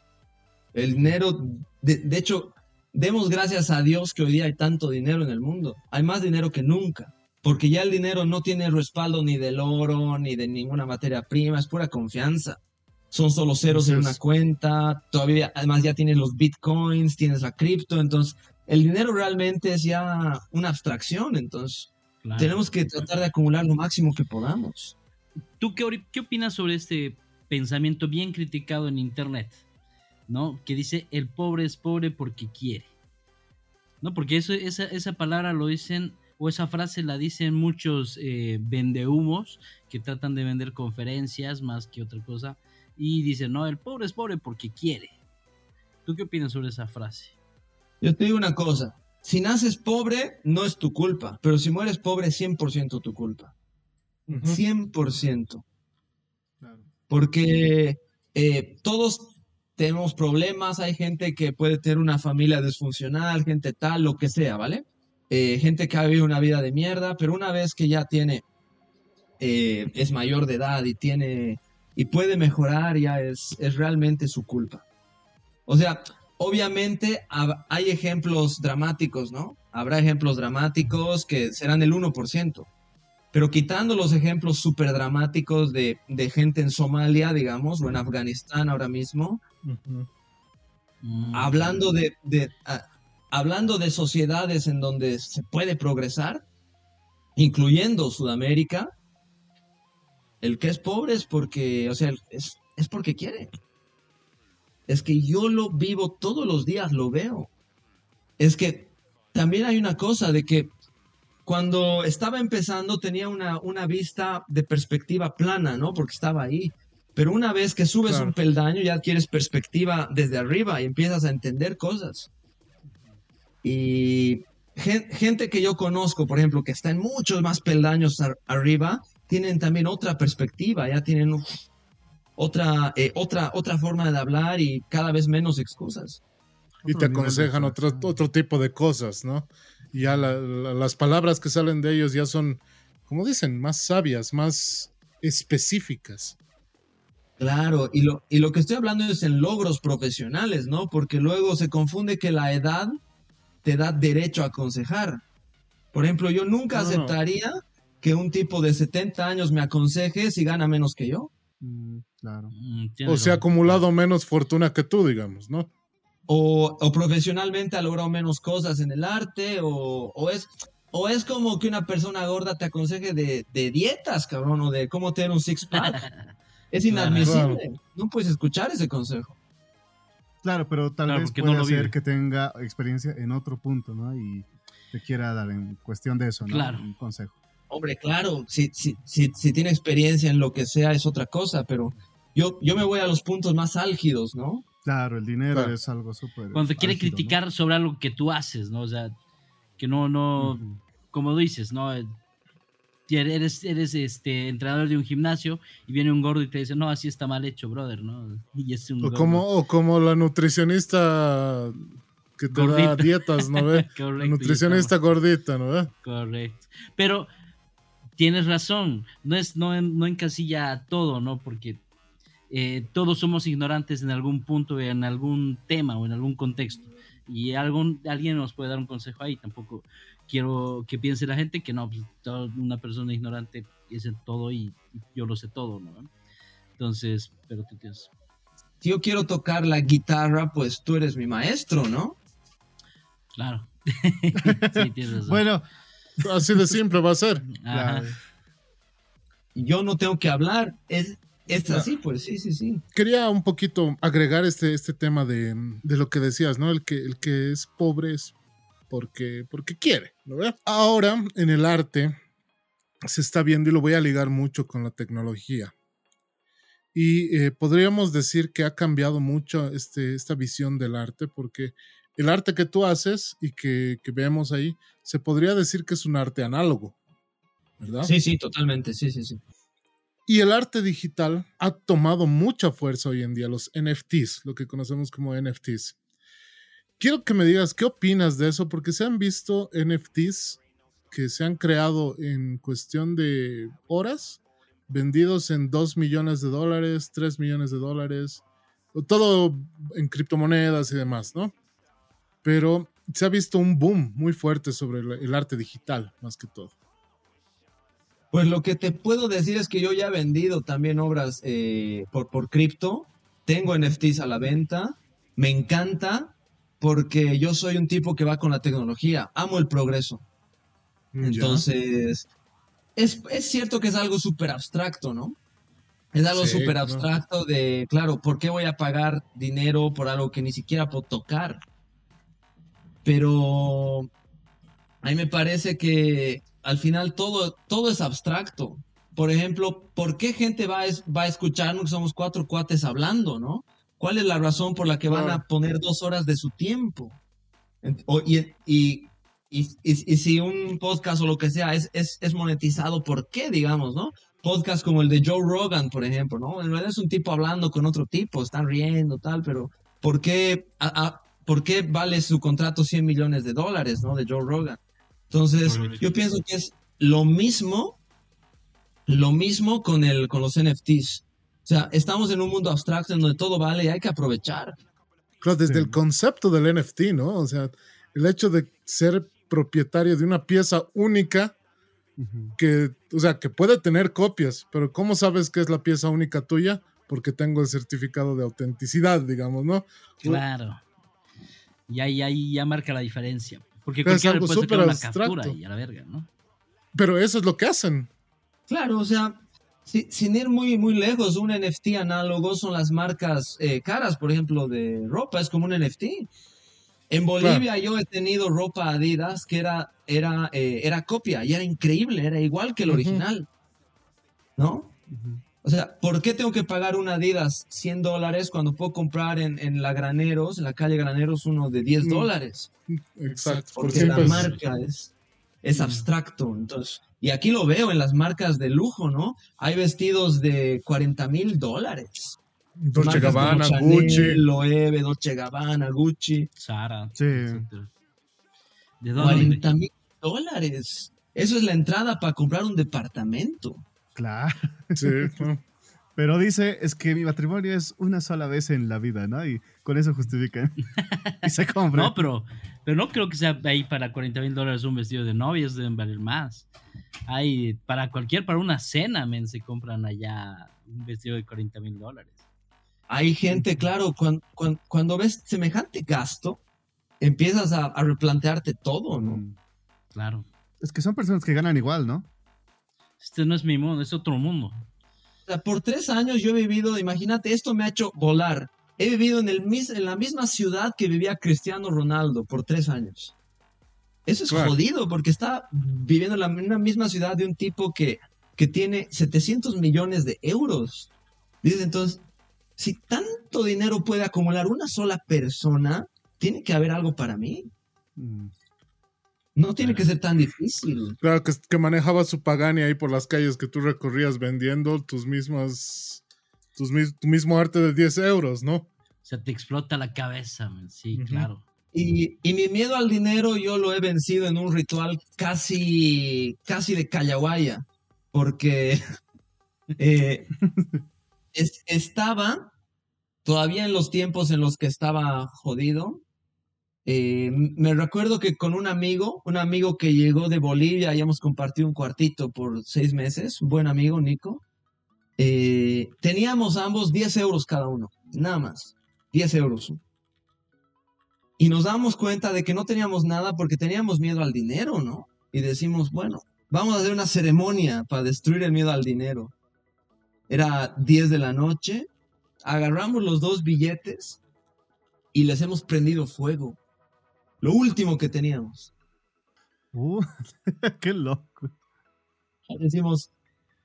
El dinero, de, de hecho, demos gracias a Dios que hoy día hay tanto dinero en el mundo. Hay más dinero que nunca. Porque ya el dinero no tiene respaldo ni del oro, ni de ninguna materia prima, es pura confianza. Son solo ceros en una cuenta, todavía, además ya tienes los bitcoins, tienes la cripto, entonces el dinero realmente es ya una abstracción, entonces Claro. tenemos que tratar de acumular lo máximo que podamos. ¿Tú qué opinas sobre este pensamiento bien criticado en internet? ¿No? Que dice el pobre es pobre porque quiere. ¿No? Porque eso, esa, esa palabra lo dicen, o esa frase la dicen muchos eh, vendehumos que tratan de vender conferencias más que otra cosa. Y dicen, no, el pobre es pobre porque quiere. ¿Tú qué opinas sobre esa frase? Yo te digo una cosa, si naces pobre no es tu culpa, pero si mueres pobre es 100% tu culpa. 100%. Claro. Porque eh, todos tenemos problemas, hay gente que puede tener una familia disfuncional, gente tal, lo que sea, ¿vale? Eh, gente que ha vivido una vida de mierda, pero una vez que ya tiene, eh, es mayor de edad y tiene, y puede mejorar, ya es, es realmente su culpa. O sea, obviamente hay ejemplos dramáticos, ¿no? Habrá ejemplos dramáticos que serán el 1%. Pero quitando los ejemplos súper dramáticos de, de gente en Somalia, digamos, o en Afganistán ahora mismo, Mm, hablando de, de, ah, hablando de sociedades en donde se puede progresar, incluyendo Sudamérica, el que es pobre es porque, o sea, es, es porque quiere. Es que yo lo vivo todos los días, lo veo. Es que también hay una cosa de que cuando estaba empezando tenía una, una vista de perspectiva plana, ¿no? Porque estaba ahí. Pero una vez que subes Claro. un peldaño ya adquieres perspectiva desde arriba y empiezas a entender cosas. Y gen- gente que yo conozco, por ejemplo, que está en muchos más peldaños ar- arriba, tienen también otra perspectiva, ya tienen uf, otra, eh, otra, otra forma de hablar y cada vez menos excusas. Y te aconsejan otro, otro tipo de cosas, ¿no? Y ya la- la- las palabras que salen de ellos ya son, como dicen, más sabias, más específicas. Claro, y lo, y lo que estoy hablando es en logros profesionales, ¿no? Porque luego se confunde que la edad te da derecho a aconsejar. Por ejemplo, yo nunca No, no. aceptaría que un tipo de 70 años me aconseje si gana menos que yo. Mm, claro. mm, O sea, ha acumulado menos fortuna que tú, digamos, ¿no? O, o profesionalmente ha logrado menos cosas en el arte, o, o es, o es como que una persona gorda te aconseje de, de dietas, cabrón, o de cómo tener un six-pack. Es Claro. inadmisible. No puedes escuchar ese consejo. Claro, pero tal Claro, vez puede no lo ser que tenga experiencia en otro punto, ¿no? Y te quiera dar en cuestión de eso, ¿no? Claro. Un consejo. Hombre, claro, si, si, si, si tiene experiencia en lo que sea es otra cosa, pero yo, yo me voy a los puntos más álgidos, ¿no? Claro, el dinero Claro. es algo súper. Cuando te quiere álgido, ¿no? criticar sobre algo que tú haces, ¿no? O sea, que no, no, como dices, ¿no? Eh, Eres, eres este entrenador de un gimnasio y viene un gordo y te dice, no, así está mal hecho, brother, ¿no? Y es un O gordo. como, o como la nutricionista que te da dietas, ¿no ve? La Correcto, y nutricionista gordita, ¿no? Correcto. Pero tienes razón, no es no, no encasilla a todo, ¿no? Porque eh, todos somos ignorantes en algún punto, en algún tema o en algún contexto. Y algún, alguien nos puede dar un consejo ahí. Tampoco quiero que piense la gente que no, pues, una persona ignorante es en todo y, y yo lo sé todo, ¿no? Entonces, pero tú tienes. Si yo quiero tocar la guitarra, pues tú eres mi maestro, ¿no? Claro. sí, tienes razón. Bueno, Así de simple va a ser. Claro. Yo no tengo que hablar. Es, es así, pues sí, sí, sí. Quería un poquito agregar este, este tema de, de lo que decías, ¿no? El que, el que es pobre es porque, porque quiere, Ahora, en el arte, se está viendo y lo voy a ligar mucho con la tecnología. Y eh, podríamos decir que ha cambiado mucho este, esta visión del arte, porque el arte que tú haces y que, que vemos ahí, se podría decir que es un arte análogo, ¿verdad? Sí, sí, totalmente, sí, sí, sí. Y el arte digital ha tomado mucha fuerza hoy en día, los NFTs, lo que conocemos como NFTs. Quiero que me digas qué opinas de eso, porque se han visto NFTs que se han creado en cuestión de horas, vendidos en 2 millones de dólares, 3 millones de dólares, todo en criptomonedas y demás, ¿no? Pero se ha visto un boom muy fuerte sobre el, arte digital, más que todo. Pues lo que te puedo decir es que yo ya he vendido también obras eh, por, por cripto. Tengo NFTs a la venta. Me encanta porque yo soy un tipo que va con la tecnología. Amo el progreso. Ya. Entonces, es, es cierto que es algo súper abstracto, ¿no? Es algo súper abstracto de, claro, ¿por qué voy a pagar dinero por algo que ni siquiera puedo tocar? Pero a mí me parece que al final todo, todo es abstracto. Por ejemplo, ¿por qué gente va a, va a escucharnos que somos cuatro cuates hablando, no? ¿Cuál es la razón por la que van a Claro. poner dos horas de su tiempo? Y, y, y, y- y si un podcast o lo que sea es, es, es monetizado, ¿por qué, digamos, no? Podcast como el de Joe Rogan, por ejemplo, ¿no? En realidad es un tipo hablando con otro tipo, están riendo, tal, pero ¿por qué, a- a- ¿por qué vale su contrato 100 millones de dólares, ¿no? De Joe Rogan. Entonces, yo pienso que es lo mismo, lo mismo con, el, con los NFTs. O sea, estamos en un mundo abstracto en donde todo vale y hay que aprovechar. Claro, desde Sí. el concepto del NFT, ¿no? O sea, el hecho de ser propietario de una pieza única que, o sea, que puede tener copias, pero ¿cómo sabes que es la pieza única tuya? Porque tengo el certificado de autenticidad, digamos, ¿no? Claro. Y ahí, ahí ya marca la diferencia. Porque es algo súper una abstracto. captura y a la verga, ¿no? Pero eso es lo que hacen. Claro, o sea, si- sin ir muy, muy lejos, un NFT análogo son las marcas eh, caras, por ejemplo, de ropa, es como un NFT. En Bolivia yo he tenido ropa Adidas que era, era, eh, era copia y era increíble, era igual que el original. ¿No? O sea, ¿por qué tengo que pagar un Adidas 100 dólares cuando puedo comprar en, en la Graneros, en la calle Graneros, uno de 10 Mm, dólares? Exacto. Porque la pues, marca es, es abstracto. Entonces, y aquí lo veo en las marcas de lujo, ¿no? Hay vestidos de 40 mil dólares. Dolce Gabbana, Chanel, Gucci. Loewe, Dolce Gabbana, Gucci. Sara. Sí. etcétera. ¿De dónde? 40 mil dólares. Eso es la entrada para comprar un departamento. Claro. Sí. Pero dice, es que mi matrimonio es una sola vez en la vida, ¿no? Y con eso justifican. y se compra. No, pero, pero no creo que sea ahí para 40 mil dólares un vestido de novios, deben valer más. Hay para cualquier, para una cena, men, se compran allá un vestido de 40 mil dólares. Hay gente, claro, cuando, cuando, ves semejante gasto, empiezas a, a replantearte todo, ¿no? Mm. Claro. Es que son personas que ganan igual, ¿no? Este no es mi mundo, es otro mundo. O sea, por tres años yo he vivido, imagínate, esto me ha hecho volar. He vivido en, el, mis- en la misma ciudad que vivía Cristiano Ronaldo por tres años. Eso es Claro. jodido porque está viviendo en la, misma ciudad de un tipo que, que tiene 700 millones de euros. Dices entonces, si tanto dinero puede acumular una sola persona, tiene que haber algo para mí. Mm. No tiene que ser tan difícil. Claro, que, que manejaba su Pagani ahí por las calles que tú recorrías vendiendo tus mismas, tus, tu mismo arte de 10 euros, ¿no? O sea, te explota la cabeza. Sí, Ujú. claro. Y, y mi miedo al dinero yo lo he vencido en un ritual casi, casi de callahuaya, porque eh, es- estaba todavía en los tiempos en los que estaba jodido. eh, me recuerdo que con un amigo, un amigo que llegó de Bolivia, habíamos compartido un cuartito por seis meses, un buen amigo, Nico. eh, teníamos ambos 10 euros cada uno, nada más, 10 euros y nos damos cuenta de que no teníamos nada porque teníamos miedo al dinero, ¿no? y decimos, bueno, vamos a hacer una ceremonia para destruir el miedo al dinero. Era 10 de la noche, agarramos los dos billetes y les hemos prendido fuego. Lo último que teníamos. Uh, qué loco. Decimos,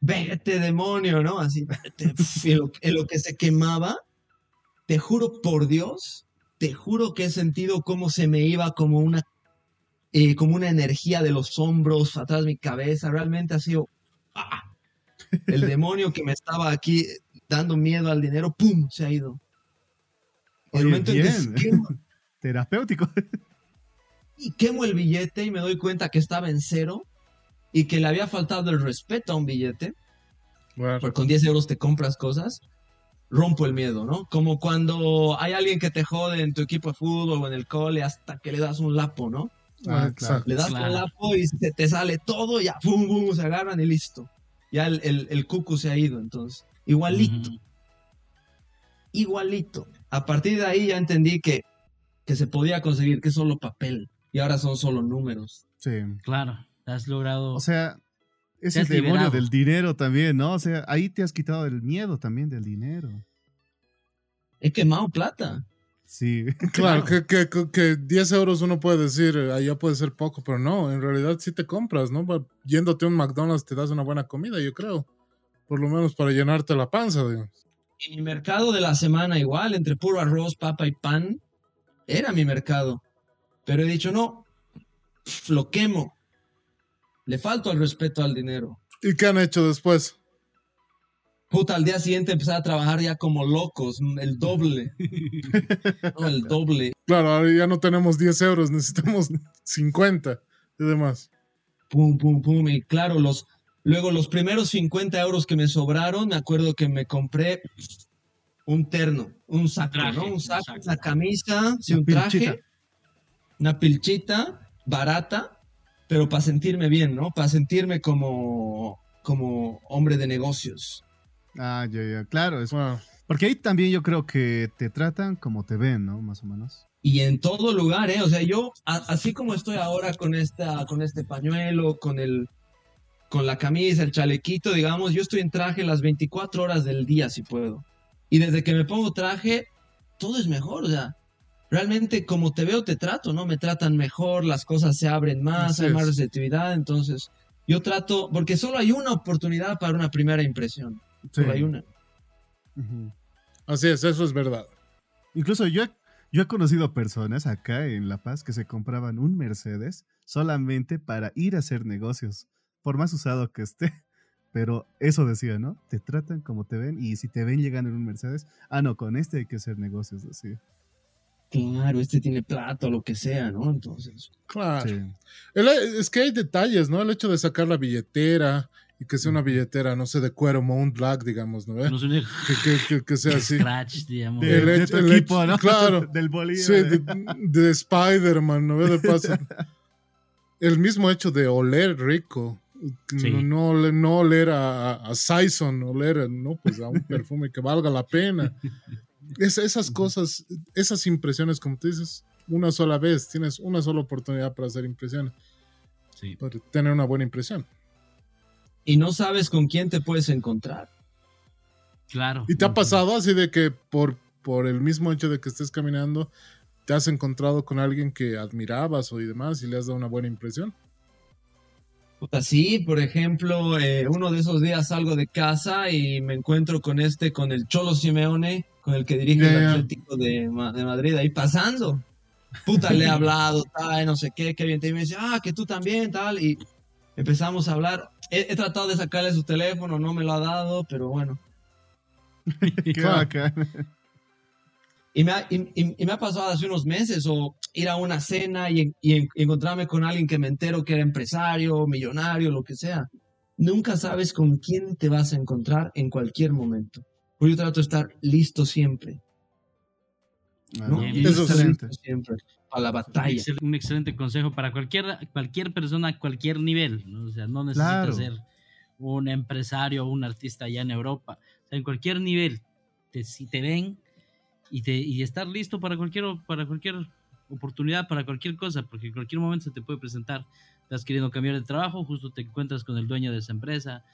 vete demonio, ¿no? Así, vete. En lo, en lo que se quemaba, te juro por Dios, te juro que he sentido cómo se me iba como una, eh, como una energía de los hombros atrás de mi cabeza. Realmente ha sido ¡ah! el demonio que me estaba aquí dando miedo al dinero, ¡pum! se ha ido. El Oye, momento en que bien. quemo, Terapéutico. y quemo el billete y me doy cuenta que estaba en cero y que le había faltado el respeto a un billete. Bueno, porque con 10 euros te compras cosas, rompo el miedo, ¿no? Como cuando hay alguien que te jode en tu equipo de fútbol o en el cole hasta que le das un lapo, ¿no? Ah, exacto. claro. Le das Claro. un lapo y se te sale todo, ya, pum, pum, se agarran y listo. Ya el, el, el cucu se ha ido, entonces. Igualito, igualito. A partir de ahí ya entendí que, que se podía conseguir que es solo papel y ahora son solo números. Sí. Claro, has logrado. O sea, es el demonio liberado. del dinero también, ¿no? O sea, ahí te has quitado el miedo también del dinero. He quemado plata. Sí. Claro, que, que, que- que 10 euros uno puede decir, allá puede ser poco, pero no, en realidad sí te compras, ¿no? Va- Yéndote a un McDonald's te das una buena comida, yo creo. Por lo menos para llenarte la panza, digamos. Y mi mercado de la semana igual, entre puro arroz, papa y pan, era mi mercado. Pero he dicho, no, lo quemo. Le falto el respeto al dinero. ¿Y qué han hecho después? Puta, al día siguiente empecé a trabajar ya como locos, el doble. No, el doble. Claro, ahora ya no tenemos 10 euros, necesitamos 50 y demás. Pum, pum, pum. Y claro, los, luego los primeros 50 euros que me sobraron, me acuerdo que me compré un terno, un saco, Traje, ¿no? Un saco, una camisa, sí, un traje, pilchita. una pilchita barata, pero para sentirme bien, ¿no? Para sentirme como, como hombre de negocios. Ah, ya, ya. Claro, es Wow. Porque ahí también yo creo que te tratan como te ven, ¿no? Más o menos. Y en todo lugar, ¿eh? O sea, yo, a- así como estoy ahora con, esta, con este pañuelo, con, el, con la camisa, el chalequito, digamos, yo estoy en traje las 24 horas del día, si puedo. Y desde que me pongo traje, todo es mejor, o sea, realmente como te veo, te trato, ¿no? Me tratan mejor, las cosas se abren más, Así hay más es. receptividad, entonces yo trato, porque solo hay una oportunidad para una primera impresión, Sí. solo hay una. Así es, eso es verdad. Incluso yo, he- yo he conocido personas acá en La Paz que se compraban un Mercedes solamente para ir a hacer negocios, por más usado que esté. Pero eso decía, ¿no? Te tratan como te ven y si te ven llegando en un Mercedes, ah, no, con este hay que hacer negocios, decía. Claro, este tiene plata o lo que sea, ¿no? Entonces, Claro. Sí. El- es que hay detalles, ¿no? El hecho de sacar la billetera y que sea una billetera, no sé, de cuero Mount Black, digamos, ¿no? ve? no suene Que, que- que- que sea así. scratch, digamos. De, El de hecho- tu el equipo, ¿no? claro. Del Bolívar. Sí, de, de Spider-Man, ¿no? De paso. El mismo hecho de oler rico. Sí. No, no, no oler a, a, Sison, oler a, no, pues a un perfume que valga la pena. Es- esas cosas, esas impresiones, como tú dices, una sola vez, tienes una sola oportunidad para hacer impresiones, Sí. para tener una buena impresión. y no sabes con quién te puedes encontrar. Claro. ¿Y te ha pasado así de que por, por el mismo hecho de que estés caminando, te has encontrado con alguien que admirabas o y demás y le has dado una buena impresión? Puta, sí, por ejemplo, eh, uno de esos días salgo de casa y me encuentro con este, con el Cholo Simeone, con el que dirige el. Atlético de, Ma- de Madrid, ahí pasando. Puta, le he hablado, tal, no sé qué, qué bien. te- Y me dice, ah, que tú también, tal. Y empezamos a hablar. He, he tratado de sacarle su teléfono, no me lo ha dado, pero bueno. Qué bacán. Y me, ha, y, y- me ha pasado hace unos meses o ir a una cena y, y en- y encontrarme con alguien que me entero que era empresario, millonario, lo que sea. Nunca sabes con quién te vas a encontrar en cualquier momento. Pues yo trato de estar listo siempre, ¿no? Bien, Listo eso sí. siempre para la batalla. un excelente consejo para cualquier, cualquier persona a cualquier nivel. ¿no? O sea, no necesitas Claro. ser un empresario o un artista allá en Europa. O sea, en cualquier nivel, te- si te ven y, te, y estar listo para cualquier, para cualquier oportunidad para cualquier cosa, porque en cualquier momento se te puede presentar. Estás queriendo cambiar de trabajo, justo te encuentras con el dueño de esa empresa,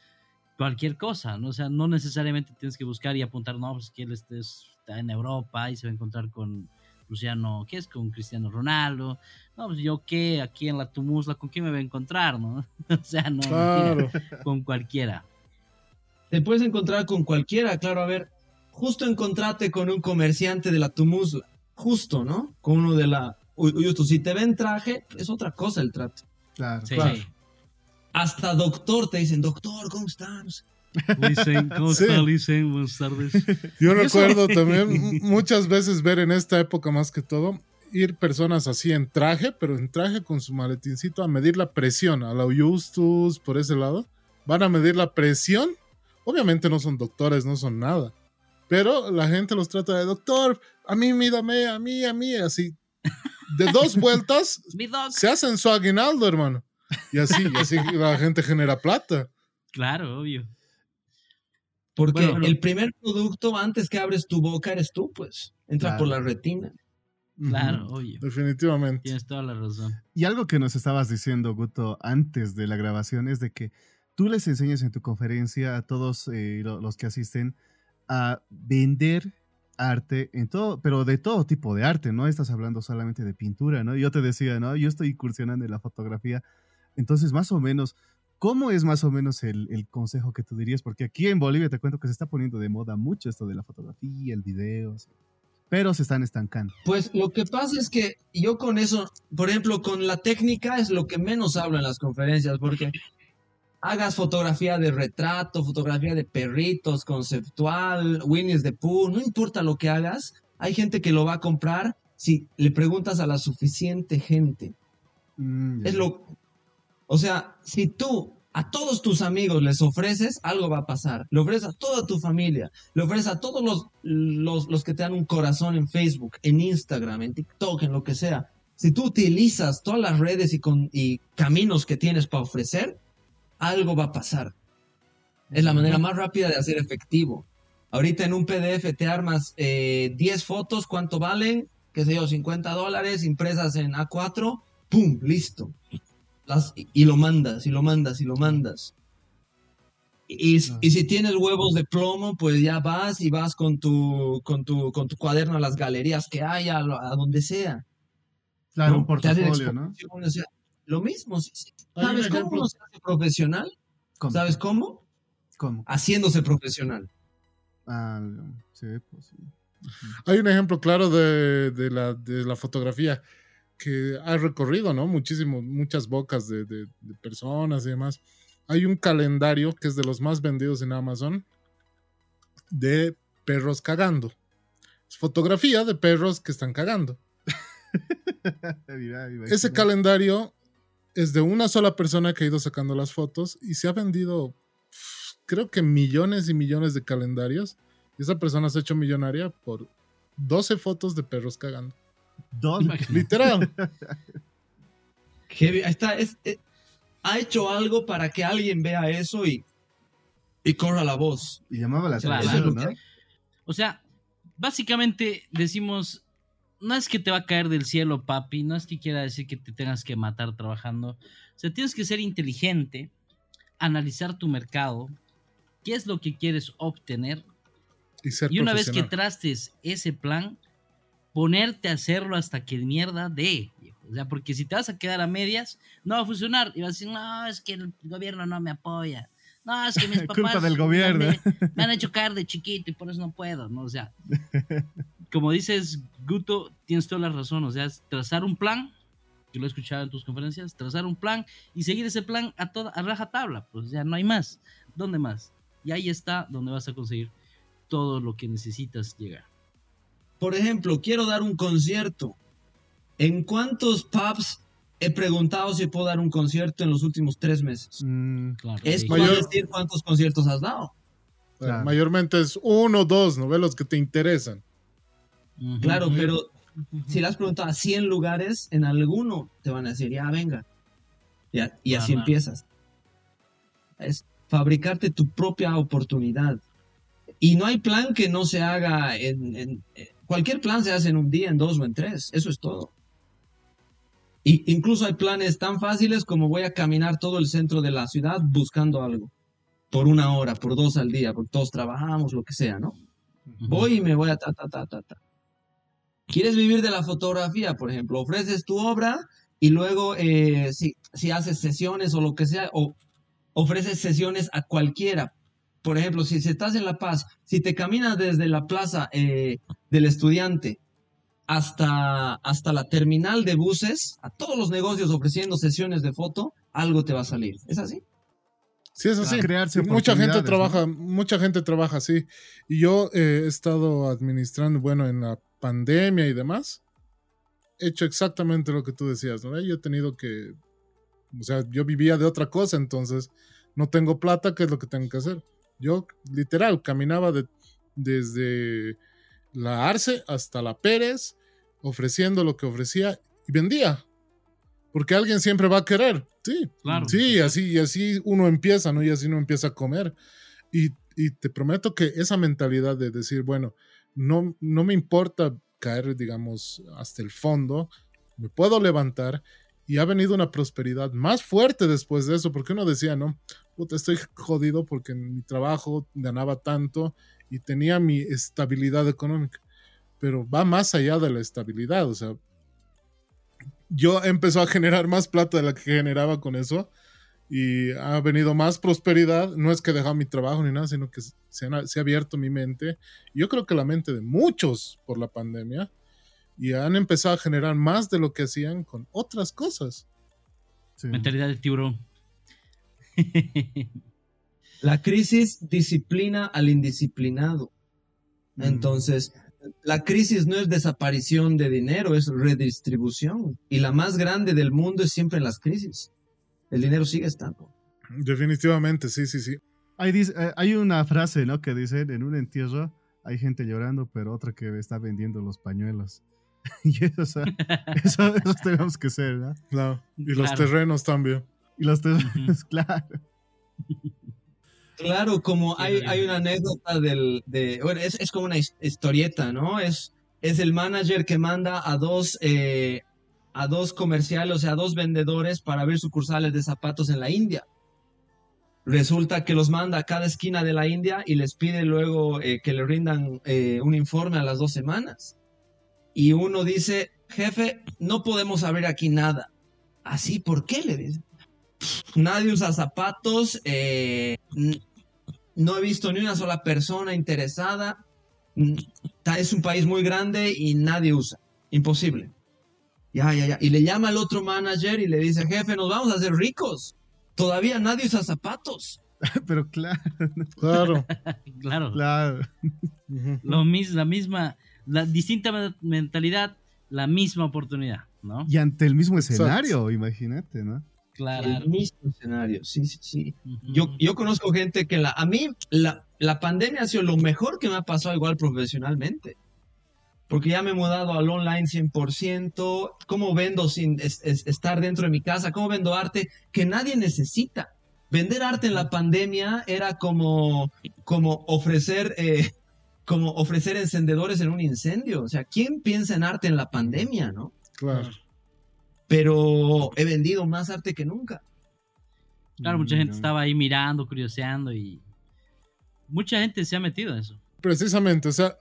cualquier cosa, ¿no? O sea, no necesariamente tienes que buscar y apuntar, no, pues que él esté, está en Europa y se va a encontrar con Luciano, ¿qué es? Con Cristiano Ronaldo. No, pues yo qué, aquí en la Tumusla, ¿con quién me voy a encontrar, no? o sea, no, Claro. con cualquiera. Te puedes encontrar con cualquiera, claro, a ver, justo encontrate con un comerciante de la Tumusla, justo, ¿no? Con uno de la... Uy, uy, tú, si te ven traje, es otra cosa el trato. Claro. Sí. Claro. Hasta doctor te dicen, doctor, ¿cómo estás? ¿cómo Sí. está? Buenas tardes. Yo recuerdo también muchas veces ver en esta época más que todo ir personas así en traje, pero en traje con su maletincito a medir la presión, a la Justus por ese lado. Van a medir la presión. Obviamente no son doctores, no son nada. Pero la gente los trata de doctor, a mí mídame, a mí, a mí, así. De dos vueltas se hacen su aguinaldo, hermano. Y así, y así la gente genera plata. Claro, obvio. Porque Bueno, el primer producto antes que abres tu boca eres tú, pues. Entra Claro. por la retina. Claro, obvio. Definitivamente. Tienes toda la razón. Y algo que nos estabas diciendo, Guto, antes de la grabación es de que tú les enseñas en tu conferencia a todos eh, lo- los que asisten a vender arte en todo, pero de todo tipo de arte, no estás hablando solamente de pintura, ¿no? Yo te decía, ¿no? Yo estoy incursionando en la fotografía, entonces más o menos, ¿cómo es más o menos el, el consejo que tú dirías? Porque aquí en Bolivia te cuento que se está poniendo de moda mucho esto de la fotografía, el video, sí, pero se están estancando. Pues lo que pasa es que yo con eso, por ejemplo, con la técnica es lo que menos hablo en las conferencias, porque hagas fotografía de retrato, fotografía de perritos, conceptual, Winnie's the Pooh, no importa lo que hagas, hay gente que lo va a comprar si le preguntas a la suficiente gente. Mm. Es lo, o sea, si tú a todos tus amigos les ofreces, algo va a pasar. Le ofreces a toda tu familia, le ofreces a todos los, los, los que te dan un corazón en Facebook, en Instagram, en TikTok, en lo que sea. Si tú utilizas todas las redes y, con, y caminos que tienes para ofrecer, algo va a pasar. Es la manera más rápida de hacer efectivo. Ahorita en un PDF te armas eh, 10 fotos, ¿cuánto valen? qué sé yo, 50 dólares impresas en A4, ¡pum! Listo. Las- y, lo mandas, y lo mandas, y lo mandas. Y, y- Ah. y si tienes huevos de plomo, pues ya vas y vas con tu, con tu, con tu cuaderno a las galerías que haya, a, donde sea. Claro, ¿no? un portafolio, ¿no? o sea, lo mismo. sí, sí. ¿Sabes cómo ejemplo- uno se hace profesional? ¿Cómo? ¿Sabes cómo? ¿Cómo? Haciéndose profesional. Ah, sí, pues sí. Hay un ejemplo claro de, de la, de la fotografía que ha recorrido, ¿no? Muchísimo, muchas bocas de, de- de personas y demás. Hay un calendario que es de los más vendidos en Amazon de perros cagando. Es fotografía de perros que están cagando. Ese calendario es de una sola persona que ha ido sacando las fotos y se ha vendido, creo que millones y millones de calendarios. Y esa persona se ha hecho millonaria por 12 fotos de perros cagando. Dos. Literal. Heavy, ahí está, es- eh, ha hecho algo para que alguien vea eso y, y corra la voz. Y llamaba la atención, ¿no? O sea, básicamente decimos, no es que te va a caer del cielo, papi, no es que quiera decir que te tengas que matar trabajando. O sea, tienes que ser inteligente, analizar tu mercado, qué es lo que quieres obtener Y ser y una vez que trastes ese plan, ponerte a hacerlo hasta que mierda de. O sea, porque si te vas a quedar a medias, no va a funcionar. Y vas a decir, no, es que el gobierno no me apoya. No, es que mis papás Culpa del gobierno. Me, me han hecho caer de chiquito y por eso no puedo, ¿no? O sea, como dices, Guto, tienes toda la razón. O sea, es trazar un plan, que lo he escuchado en tus conferencias, trazar un plan y seguir ese plan a toda a raja tabla. Pues ya no hay más. ¿Dónde más? Y ahí está donde vas a conseguir todo lo que necesitas llegar. Por ejemplo, quiero dar un concierto. ¿En cuántos pubs he preguntado si puedo dar un concierto en los últimos tres meses? Mm, Claro. Esto sí. Mayor- decir cuántos conciertos has dado. Claro. Mayormente es uno o dos, ¿no? Ve los que te interesan. Claro, pero si le has preguntado a 100 lugares, en alguno te van a decir, ya, venga. Ya, y así empiezas. Es fabricarte tu propia oportunidad. Y no hay plan que no se haga en, en- eh, Cualquier plan se hace en un día, en dos o en tres. Eso es todo. Y incluso hay planes tan fáciles como voy a caminar todo el centro de la ciudad buscando algo. Por una hora, por dos al día, porque todos trabajamos, lo que sea, ¿no? Voy y me voy a ta, ta, ta, ta, ta. ¿Quieres vivir de la fotografía, por ejemplo? Ofreces tu obra y luego eh, si, si haces sesiones o lo que sea, o ofreces sesiones a cualquiera. Por ejemplo, si, estás en La Paz, si te caminas desde la plaza eh, del estudiante hasta, hasta la terminal de buses, a todos los negocios ofreciendo sesiones de foto, algo te va a salir. ¿Es así? Sí, es así. Crearse mucha gente trabaja, mucha gente trabaja así. Y yo eh, he estado administrando, bueno, en la pandemia y demás, he hecho exactamente lo que tú decías, ¿no? Yo he tenido que, o sea, yo vivía de otra cosa, entonces no tengo plata, ¿qué es lo que tengo que hacer? Yo, literal, caminaba de, desde la Arce hasta la Pérez, ofreciendo lo que ofrecía y vendía. Porque alguien siempre va a querer. Sí, claro. Sí, así, y así uno empieza, ¿no? Y así uno empieza a comer. Y, y te prometo que esa mentalidad de decir, bueno, no, no me importa caer, digamos, hasta el fondo, me puedo levantar y ha venido una prosperidad más fuerte después de eso, porque uno decía, no, puta, estoy jodido porque en mi trabajo ganaba tanto y tenía mi estabilidad económica, pero va más allá de la estabilidad, o sea, yo empezó a generar más plata de la que generaba con eso y ha venido más prosperidad. No es que he dejado mi trabajo ni nada, sino que se, ha abierto mi mente. Yo creo que la mente de muchos por la pandemia y han empezado a generar más de lo que hacían con otras cosas. Mentalidad de tiburón. la crisis disciplina al indisciplinado. Mm. Entonces, la crisis no es desaparición de dinero, es redistribución. Y la más grande del mundo es siempre las crisis el dinero sigue estando. Definitivamente, sí, sí, sí. Hay, eh, hay una frase, ¿no? Que dice, en un entierro hay gente llorando, pero otra que está vendiendo los pañuelos. y eso, eso, tenemos que ser, ¿no? Claro. Y los terrenos también. Y los terrenos, claro. Claro, como hay, hay una anécdota del, de, bueno, es, es, como una historieta, ¿no? Es, es el manager que manda a dos, eh, a dos comerciales, o sea, a dos vendedores para abrir sucursales de zapatos en la India. Resulta que los manda a cada esquina de la India y les pide luego eh, que le rindan eh, un informe a las dos semanas. Y uno dice, jefe, no podemos abrir aquí nada. Así, ¿por qué? Le dice. Nadie usa zapatos, eh, no he visto ni una sola persona interesada. Es un país muy grande y nadie usa. Imposible. Ya, ya, ya. Y le llama al otro manager y le dice, jefe, nos vamos a hacer ricos. Todavía nadie usa zapatos. Pero claro. Claro. claro. Claro. Lo mismo, la misma, la distinta mentalidad, la misma oportunidad, ¿no? Y ante el mismo escenario, imagínate, ¿no? Claro. El mismo escenario, sí, sí, sí. yo, yo conozco gente que la, a mí la, la pandemia ha sido lo mejor que me ha pasado igual profesionalmente porque ya me he mudado al online 100%, ¿cómo vendo sin estar dentro de mi casa? ¿Cómo vendo arte que nadie necesita? Vender arte en la pandemia era como, como ofrecer... Eh, como ofrecer encendedores en un incendio. O sea, ¿quién piensa en arte en la pandemia, no? Claro. Pero he vendido más arte que nunca. Claro, mucha gente estaba ahí mirando, curioseando y mucha gente se ha metido en eso. Precisamente, o sea,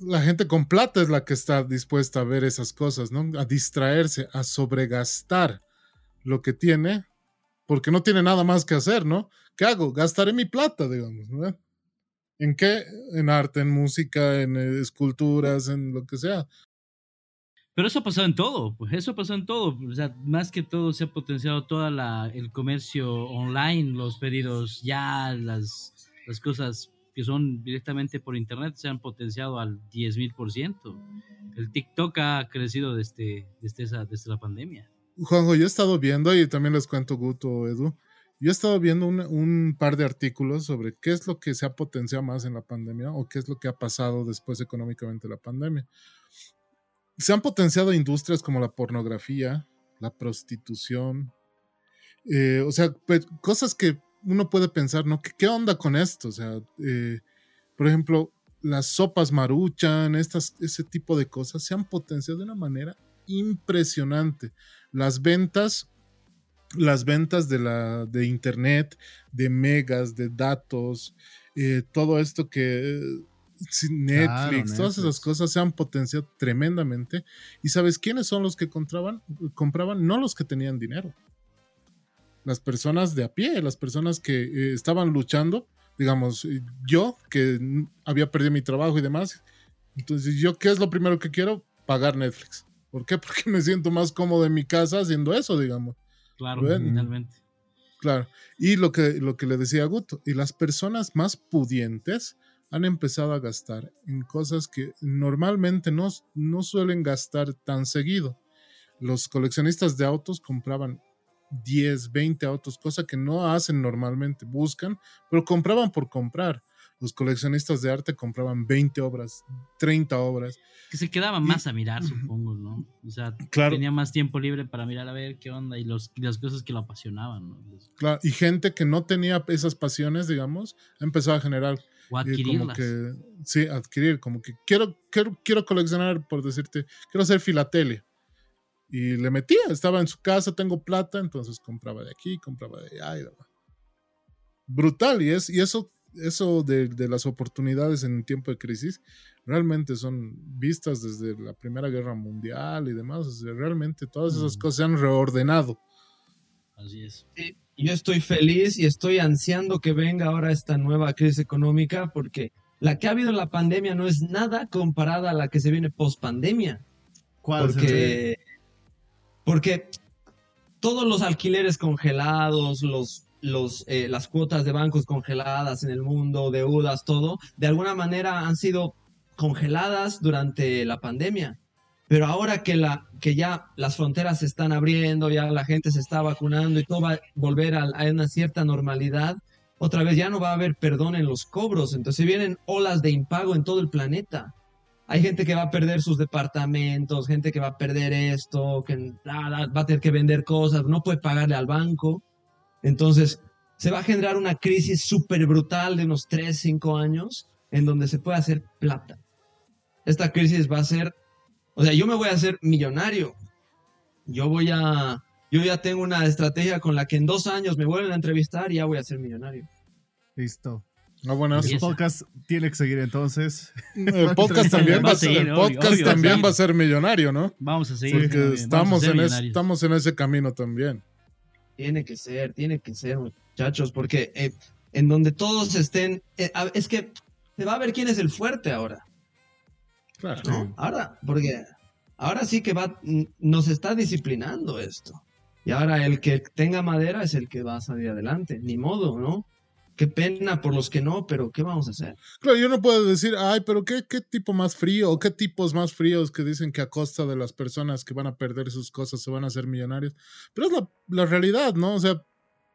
la gente con plata es la que está dispuesta a ver esas cosas, ¿no? A distraerse, a sobregastar lo que tiene, porque no tiene nada más que hacer, ¿no? ¿Qué hago? Gastaré mi plata, digamos, ¿no? ¿En qué? En arte, en música, en eh, esculturas, en lo que sea. Pero eso ha pasado en todo, pues eso ha pasado en todo. O sea, más que todo se ha potenciado todo el comercio online, los pedidos ya, las, las cosas que son directamente por internet se han potenciado al 10.000%. El TikTok ha crecido desde, desde, esa, desde la pandemia. Juanjo, yo he estado viendo, y también les cuento Guto, Edu, yo he estado viendo un, par de artículos sobre qué es lo que se ha potenciado más en la pandemia o qué es lo que ha pasado después económicamente de la pandemia. Se han potenciado industrias como la pornografía, la prostitución, eh, o sea, pues, cosas que uno puede pensar, ¿no? ¿Qué, onda con esto? O sea, eh, por ejemplo, las sopas maruchan, estas, ese tipo de cosas se han potenciado de una manera impresionante. las ventas, las ventas de, la, de internet, de megas, de datos, eh, todo esto que Netflix, todas esas cosas se han potenciado tremendamente. ¿Y sabes quiénes son los que compraban? Compraban no los que tenían dinero. Las personas de a pie, las personas que eh, estaban luchando, digamos, yo que había perdido mi trabajo y demás. Entonces, ¿yo qué es lo primero que quiero? Pagar Netflix. ¿Por qué? Porque me siento más cómodo en mi casa haciendo eso, digamos. Claro, finalmente. Claro. Y lo que, lo que le decía a Guto, y las personas más pudientes han empezado a gastar en cosas que normalmente no, no suelen gastar tan seguido. Los coleccionistas de autos compraban 10, 20 autos, cosa que no hacen normalmente, buscan, pero compraban por comprar. Los coleccionistas de arte compraban 20 obras, 30 obras. Que se quedaban más a mirar, supongo, ¿no? O sea, tenía más tiempo libre para mirar a ver qué onda y, los, las cosas que lo apasionaban, ¿no? Claro, y gente que no tenía esas pasiones, digamos, empezó a generar o adquirirlas. que, sí, adquirir, como que quiero, quiero, quiero coleccionar, por decirte, quiero hacer filatelia. Y le metía, estaba en su casa, tengo plata, entonces compraba de aquí, compraba de allá. Y Brutal, y, es, y eso, eso de, de, las oportunidades en tiempo de crisis realmente son vistas desde la Primera Guerra Mundial y demás. realmente todas esas cosas se han reordenado. Así es. Sí yo estoy feliz y estoy ansiando que venga ahora esta nueva crisis económica porque la que ha habido en la pandemia no es nada comparada a la que se viene post pandemia. ¿Cuál? Porque, porque todos los alquileres congelados, los, eh, las cuotas de bancos congeladas en el mundo, deudas, todo, de alguna manera han sido congeladas durante la pandemia. Pero ahora que, la, que ya las fronteras se están abriendo, ya la gente se está vacunando y todo va a volver a, una cierta normalidad, otra vez ya no va a haber perdón en los cobros. Entonces vienen olas de impago en todo el planeta. Hay gente que va a perder sus departamentos, gente que va a perder esto, que va a tener que vender cosas, no puede pagarle al banco. Entonces se va a generar una crisis súper brutal de unos 3, 5 años en donde se puede hacer plata. Esta crisis va a ser o sea, yo me voy a hacer millonario. Yo voy a, yo ya tengo una estrategia con la que en dos años me vuelven a entrevistar y ya voy a ser millonario. Listo. No, bueno, el podcast tiene que seguir entonces. El podcast también, va, a ser, podcast también va a ser millonario, ¿no? Vamos a seguir. Porque estamos, en estamos en ese camino también. Tiene que ser, tiene que ser, muchachos, porque eh, en donde todos estén, eh, es que se va a ver quién es el fuerte ahora. Claro. Ahora, porque ahora sí que va, nos está disciplinando esto. Y ahora el que tenga madera es el que va a salir adelante. Ni modo, ¿no? Qué pena por los que no, pero ¿qué vamos a hacer? Claro, yo no puedo decir, ay, pero ¿qué, qué tipo más frío o qué tipos más fríos que dicen que a costa de las personas que van a perder sus cosas se van a hacer millonarios. Pero es la, la realidad, ¿no? O sea,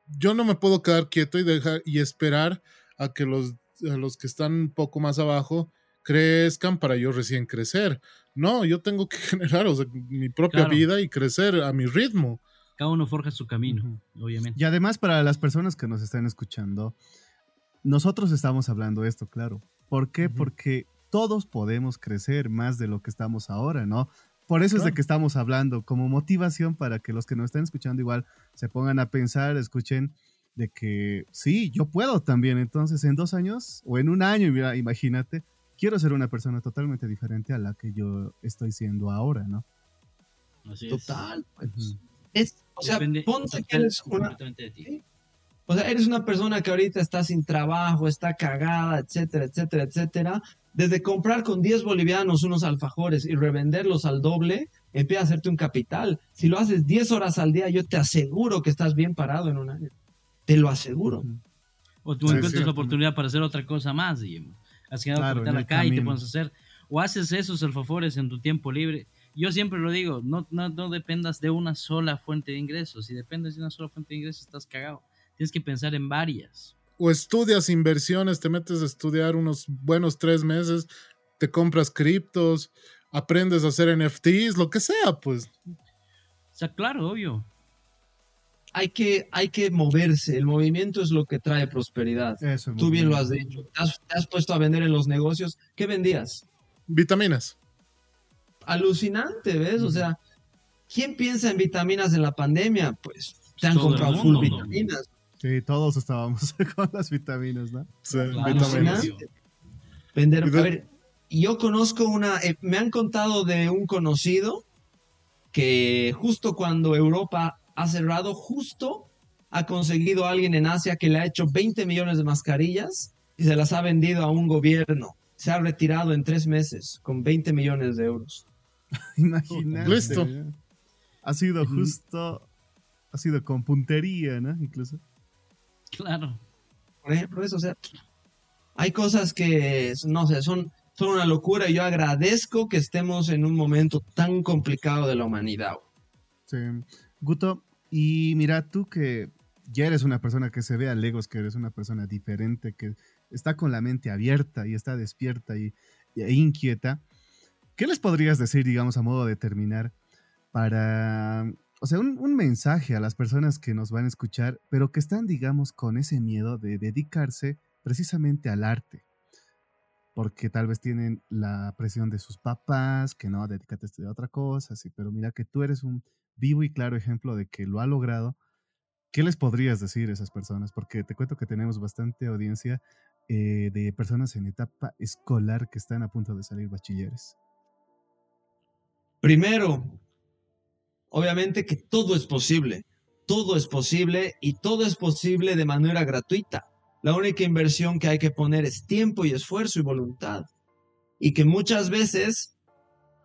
yo no me puedo quedar quieto y dejar y esperar a que los, a los que están un poco más abajo crezcan para yo recién crecer. No, yo tengo que generar mi propia vida y crecer a mi ritmo. Cada uno forja su camino, obviamente. Y además para las personas que nos están escuchando, nosotros estamos hablando esto, claro. ¿Por qué? Porque todos podemos crecer más de lo que estamos ahora, ¿no? Por eso es de que estamos hablando, como motivación para que los que nos estén escuchando igual se pongan a pensar, escuchen de que sí, yo puedo también. Entonces, en dos años o en un año, mira, imagínate, quiero ser una persona totalmente diferente a la que yo estoy siendo ahora, ¿no? Así Total. Pues. es, o sea, ponte que eres una, O sea, eres una persona que ahorita está sin trabajo, está cagada, etcétera, etcétera, etcétera. Desde comprar con 10 bolivianos unos alfajores y revenderlos al doble, empieza a hacerte un capital. Si lo haces 10 horas al día, yo te aseguro que estás bien parado en un año. Te lo aseguro. O tú encuentras la oportunidad para hacer otra cosa más, Guillermo has quedado claro, acá y te puedes hacer. O haces esos alfafores en tu tiempo libre. Yo siempre lo digo, no, no, no dependas de una sola fuente de ingresos. Si dependes de una sola fuente de ingresos, estás cagado. Tienes que pensar en varias. O estudias inversiones, te metes a estudiar unos buenos tres meses, te compras criptos, aprendes a hacer NFTs, lo que sea, pues. O sea, claro, obvio hay que, hay que moverse. El movimiento es lo que trae prosperidad. Tú bien lo has dicho. ¿Te has, puesto a vender en los negocios. ¿Qué vendías? Vitaminas. Alucinante, ¿ves? O sea, ¿quién piensa en vitaminas en la pandemia? Pues te han Todo el comprado mundo, full ¿no? vitaminas. Sí, todos estábamos con las vitaminas, ¿no? Sí, Claro, vitaminas. Vender, a ver, yo conozco una, eh, me han contado de un conocido que justo cuando Europa ha cerrado, justo ha conseguido a alguien en Asia que le ha hecho 20 millones de mascarillas y se las ha vendido a un gobierno. Se ha retirado en tres meses con 20 millones de euros. Imagínate. Listo. Ha sido justo, ha sido con puntería, ¿no? Incluso. Claro. Por ejemplo, eso, o sea, hay cosas que, no sé, son, son una locura y yo agradezco que estemos en un momento tan complicado de la humanidad. Sí. Guto, y mira, tú que ya eres una persona que se ve a legos, que eres una persona diferente, que está con la mente abierta y está despierta y, y- e inquieta, ¿qué les podrías decir, digamos, a modo de terminar, para, o sea, un, mensaje a las personas que nos van a escuchar, pero que están, digamos, con ese miedo de dedicarse precisamente al arte? Porque tal vez tienen la presión de sus papás, que no, dedícate a estudiar otra cosa, sí, pero mira que tú eres un vivo y claro ejemplo de que lo ha logrado. ¿Qué les podrías decir a esas personas? Porque te cuento que tenemos bastante audiencia eh, de personas en etapa escolar que están a punto de salir bachilleres. Primero, obviamente que todo es posible. Todo es posible y todo es posible de manera gratuita. La única inversión que hay que poner es tiempo y esfuerzo y voluntad. Y que muchas veces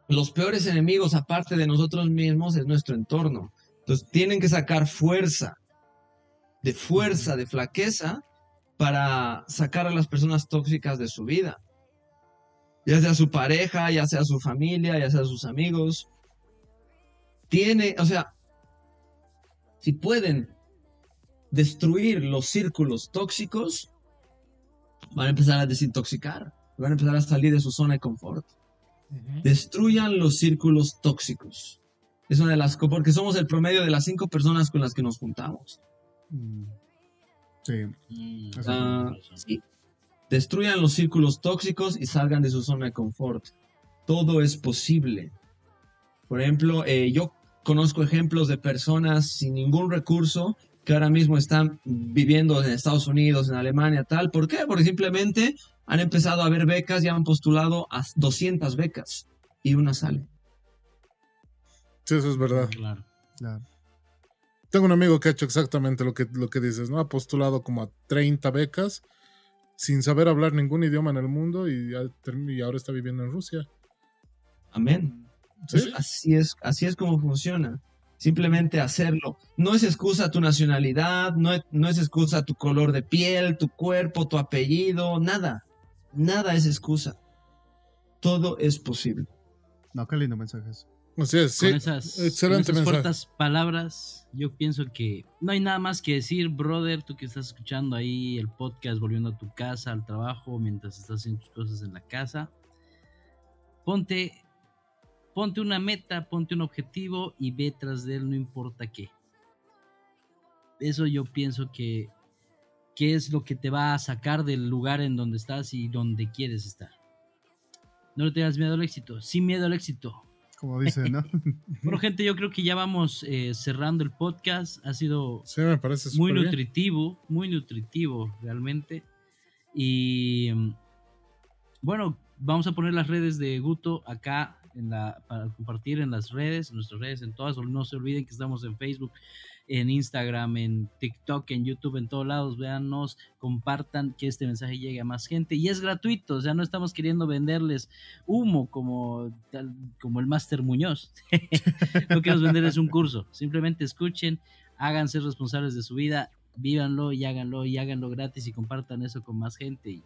los peores enemigos, aparte de nosotros mismos, es nuestro entorno. Entonces tienen que sacar fuerza, de fuerza, de flaqueza, para sacar a las personas tóxicas de su vida. Ya sea su pareja, ya sea su familia, ya sea sus amigos. Tiene, o sea, si pueden destruir los círculos tóxicos, van a empezar a desintoxicar, van a empezar a salir de su zona de confort. Destruyan los círculos tóxicos. Es una de las porque somos el promedio de las cinco personas con las que nos juntamos. Mm. Sí, Mm, Ah, sí. Destruyan los círculos tóxicos y salgan de su zona de confort. Todo es posible. Por ejemplo, eh, yo conozco ejemplos de personas sin ningún recurso que ahora mismo están viviendo en Estados Unidos, en Alemania, tal. ¿Por qué? Porque simplemente han empezado a ver becas y han postulado a 200 becas y una sale. Sí, eso es verdad. Claro. claro. Tengo un amigo que ha hecho exactamente lo que, lo que dices, ¿no? Ha postulado como a 30 becas sin saber hablar ningún idioma en el mundo y, ya term- y ahora está viviendo en Rusia. Amén. ¿Sí? Pues así es, así es como funciona. Simplemente hacerlo. No es excusa tu nacionalidad, no es, no es excusa tu color de piel, tu cuerpo, tu apellido, nada. Nada es excusa. Todo es posible. No, qué lindo mensaje eso. Así es, sí. con esas, excelente con esas mensaje. cortas palabras, yo pienso que no hay nada más que decir, brother, tú que estás escuchando ahí el podcast, volviendo a tu casa, al trabajo, mientras estás haciendo tus cosas en la casa. Ponte, ponte una meta, ponte un objetivo y ve tras de él, no importa qué. Eso yo pienso que, que es lo que te va a sacar del lugar en donde estás y donde quieres estar. No le tengas miedo al éxito, sin miedo al éxito. Como dice, ¿no? Bueno, gente, yo creo que ya vamos eh, cerrando el podcast. Ha sido Sí, me parece muy bien. nutritivo, muy nutritivo realmente. Y mm, bueno, vamos a poner las redes de Guto acá en la, para compartir en las redes, en nuestras redes, en todas. No se olviden que estamos en Facebook, en Instagram, en TikTok, en YouTube, en todos lados. Véanos, compartan que este mensaje llegue a más gente. Y es gratuito, o sea, no estamos queriendo venderles humo como, como el Master Muñoz. no queremos venderles un curso. Simplemente escuchen, háganse responsables de su vida, vívanlo y háganlo y háganlo gratis y compartan eso con más gente. Y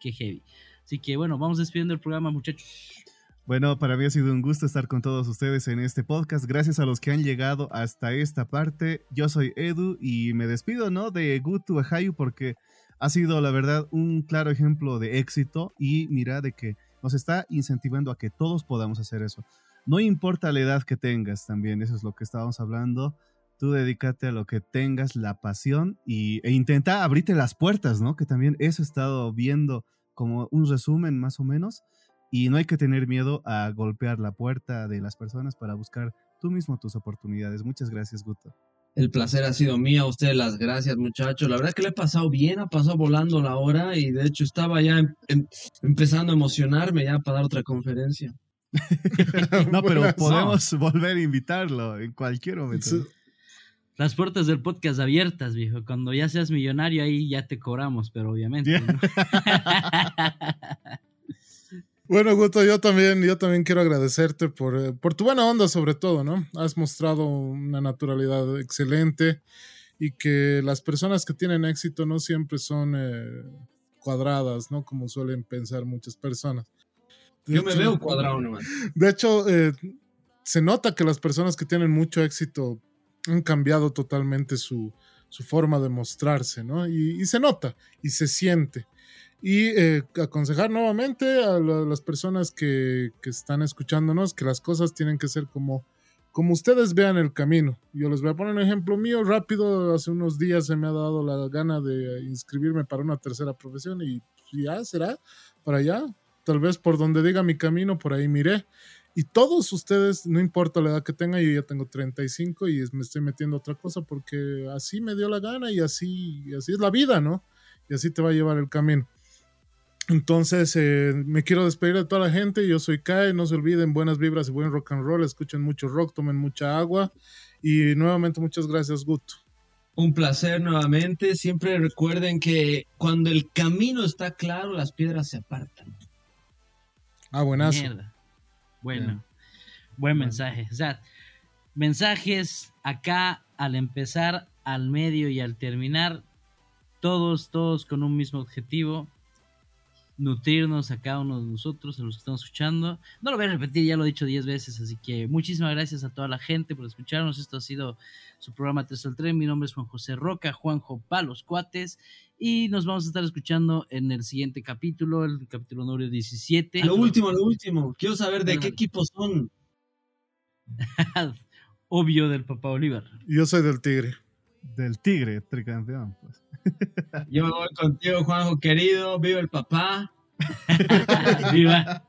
qué heavy. Así que bueno, vamos despidiendo el programa, muchachos. Bueno, para mí ha sido un gusto estar con todos ustedes en este podcast. Gracias a los que han llegado hasta esta parte. Yo soy Edu y me despido, ¿no? De Gutu Ajayu porque ha sido, la verdad, un claro ejemplo de éxito y mira de que nos está incentivando a que todos podamos hacer eso. No importa la edad que tengas también, eso es lo que estábamos hablando. Tú dedícate a lo que tengas la pasión y, e intenta abrirte las puertas, ¿no? Que también eso he estado viendo como un resumen más o menos y no hay que tener miedo a golpear la puerta de las personas para buscar tú mismo tus oportunidades. Muchas gracias, Guto. El placer ha sido mío. A ustedes las gracias, muchachos. La verdad que le he pasado bien, ha pasado volando la hora y de hecho estaba ya em- em- empezando a emocionarme ya para dar otra conferencia. No, pero podemos volver a invitarlo en cualquier momento. Sí. Las puertas del podcast abiertas, viejo. Cuando ya seas millonario, ahí ya te cobramos, pero obviamente. ¿no? Bueno, Guto, yo también, yo también quiero agradecerte por, eh, por tu buena onda, sobre todo, ¿no? Has mostrado una naturalidad excelente y que las personas que tienen éxito no siempre son eh, cuadradas, ¿no? Como suelen pensar muchas personas. De Yo me veo cuadrado nomás. De hecho, eh, se nota que las personas que tienen mucho éxito han cambiado totalmente su, su forma de mostrarse, ¿no? Y, y se nota y se siente. Y eh, aconsejar nuevamente a la- las personas que, que están escuchándonos que las cosas tienen que ser como, como ustedes vean el camino. Yo les voy a poner un ejemplo mío rápido. Hace unos días se me ha dado la gana de inscribirme para una tercera profesión y pues, ya será para allá. Tal vez por donde diga mi camino, por ahí miré. Y todos ustedes, no importa la edad que tenga, yo ya tengo 35 y me estoy metiendo a otra cosa porque así me dio la gana y así, y así es la vida, ¿no? Y así te va a llevar el camino. Entonces, eh, me quiero despedir de toda la gente. Yo soy Kai. No se olviden, buenas vibras y buen rock and roll. Escuchen mucho rock, tomen mucha agua. Y nuevamente, muchas gracias, Guto. Un placer nuevamente. Siempre recuerden que cuando el camino está claro, las piedras se apartan. Ah, buenazo. Mierda. Bueno, Bien. buen mensaje. O sea, mensajes acá al empezar, al medio y al terminar, todos, todos con un mismo objetivo, nutrirnos a cada uno de nosotros, a los que estamos escuchando. No lo voy a repetir, ya lo he dicho 10 veces, así que muchísimas gracias a toda la gente por escucharnos. Esto ha sido su programa 3 al 3. Mi nombre es Juan José Roca, Juanjo Palos Cuates, y nos vamos a estar escuchando en el siguiente capítulo, el capítulo número 17. Lo último, lo último. Quiero saber de qué equipos son. Obvio del papá Oliver. Yo soy del Tigre. Del Tigre, tricampeón. Pues. Yo voy contigo, Juanjo querido. Viva el papá. Viva.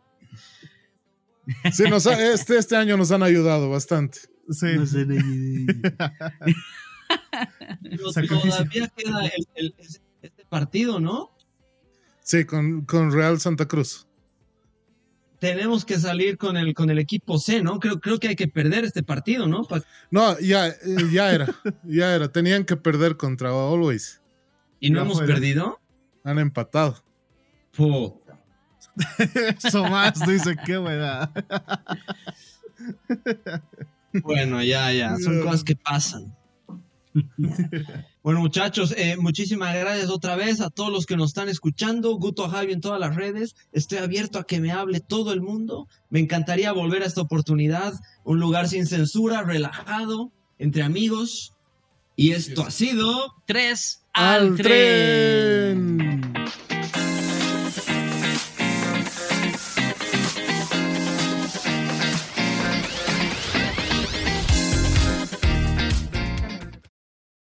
Sí, nos ha- este, este año nos han ayudado bastante. Sí. No sé ni- Pero Sacrificio. todavía queda el- el- este partido, ¿no? Sí, con, con Real Santa Cruz. Tenemos que salir con el, con el equipo C, ¿no? Creo, creo que hay que perder este partido, ¿no? Pa- No, ya, ya era, ya era. Tenían que perder contra Always. Y no Ya hemos fuera. perdido. Han empatado. Puta. Eso más, dice, qué buena. Bueno, ya, ya. Son cosas que pasan. Bueno, muchachos, eh, muchísimas gracias otra vez a todos los que nos están escuchando. Guto Javi en todas las redes. Estoy abierto a que me hable todo el mundo. Me encantaría volver a esta oportunidad. Un lugar sin censura, relajado, entre amigos. Y esto ha sido 3 al, al tren.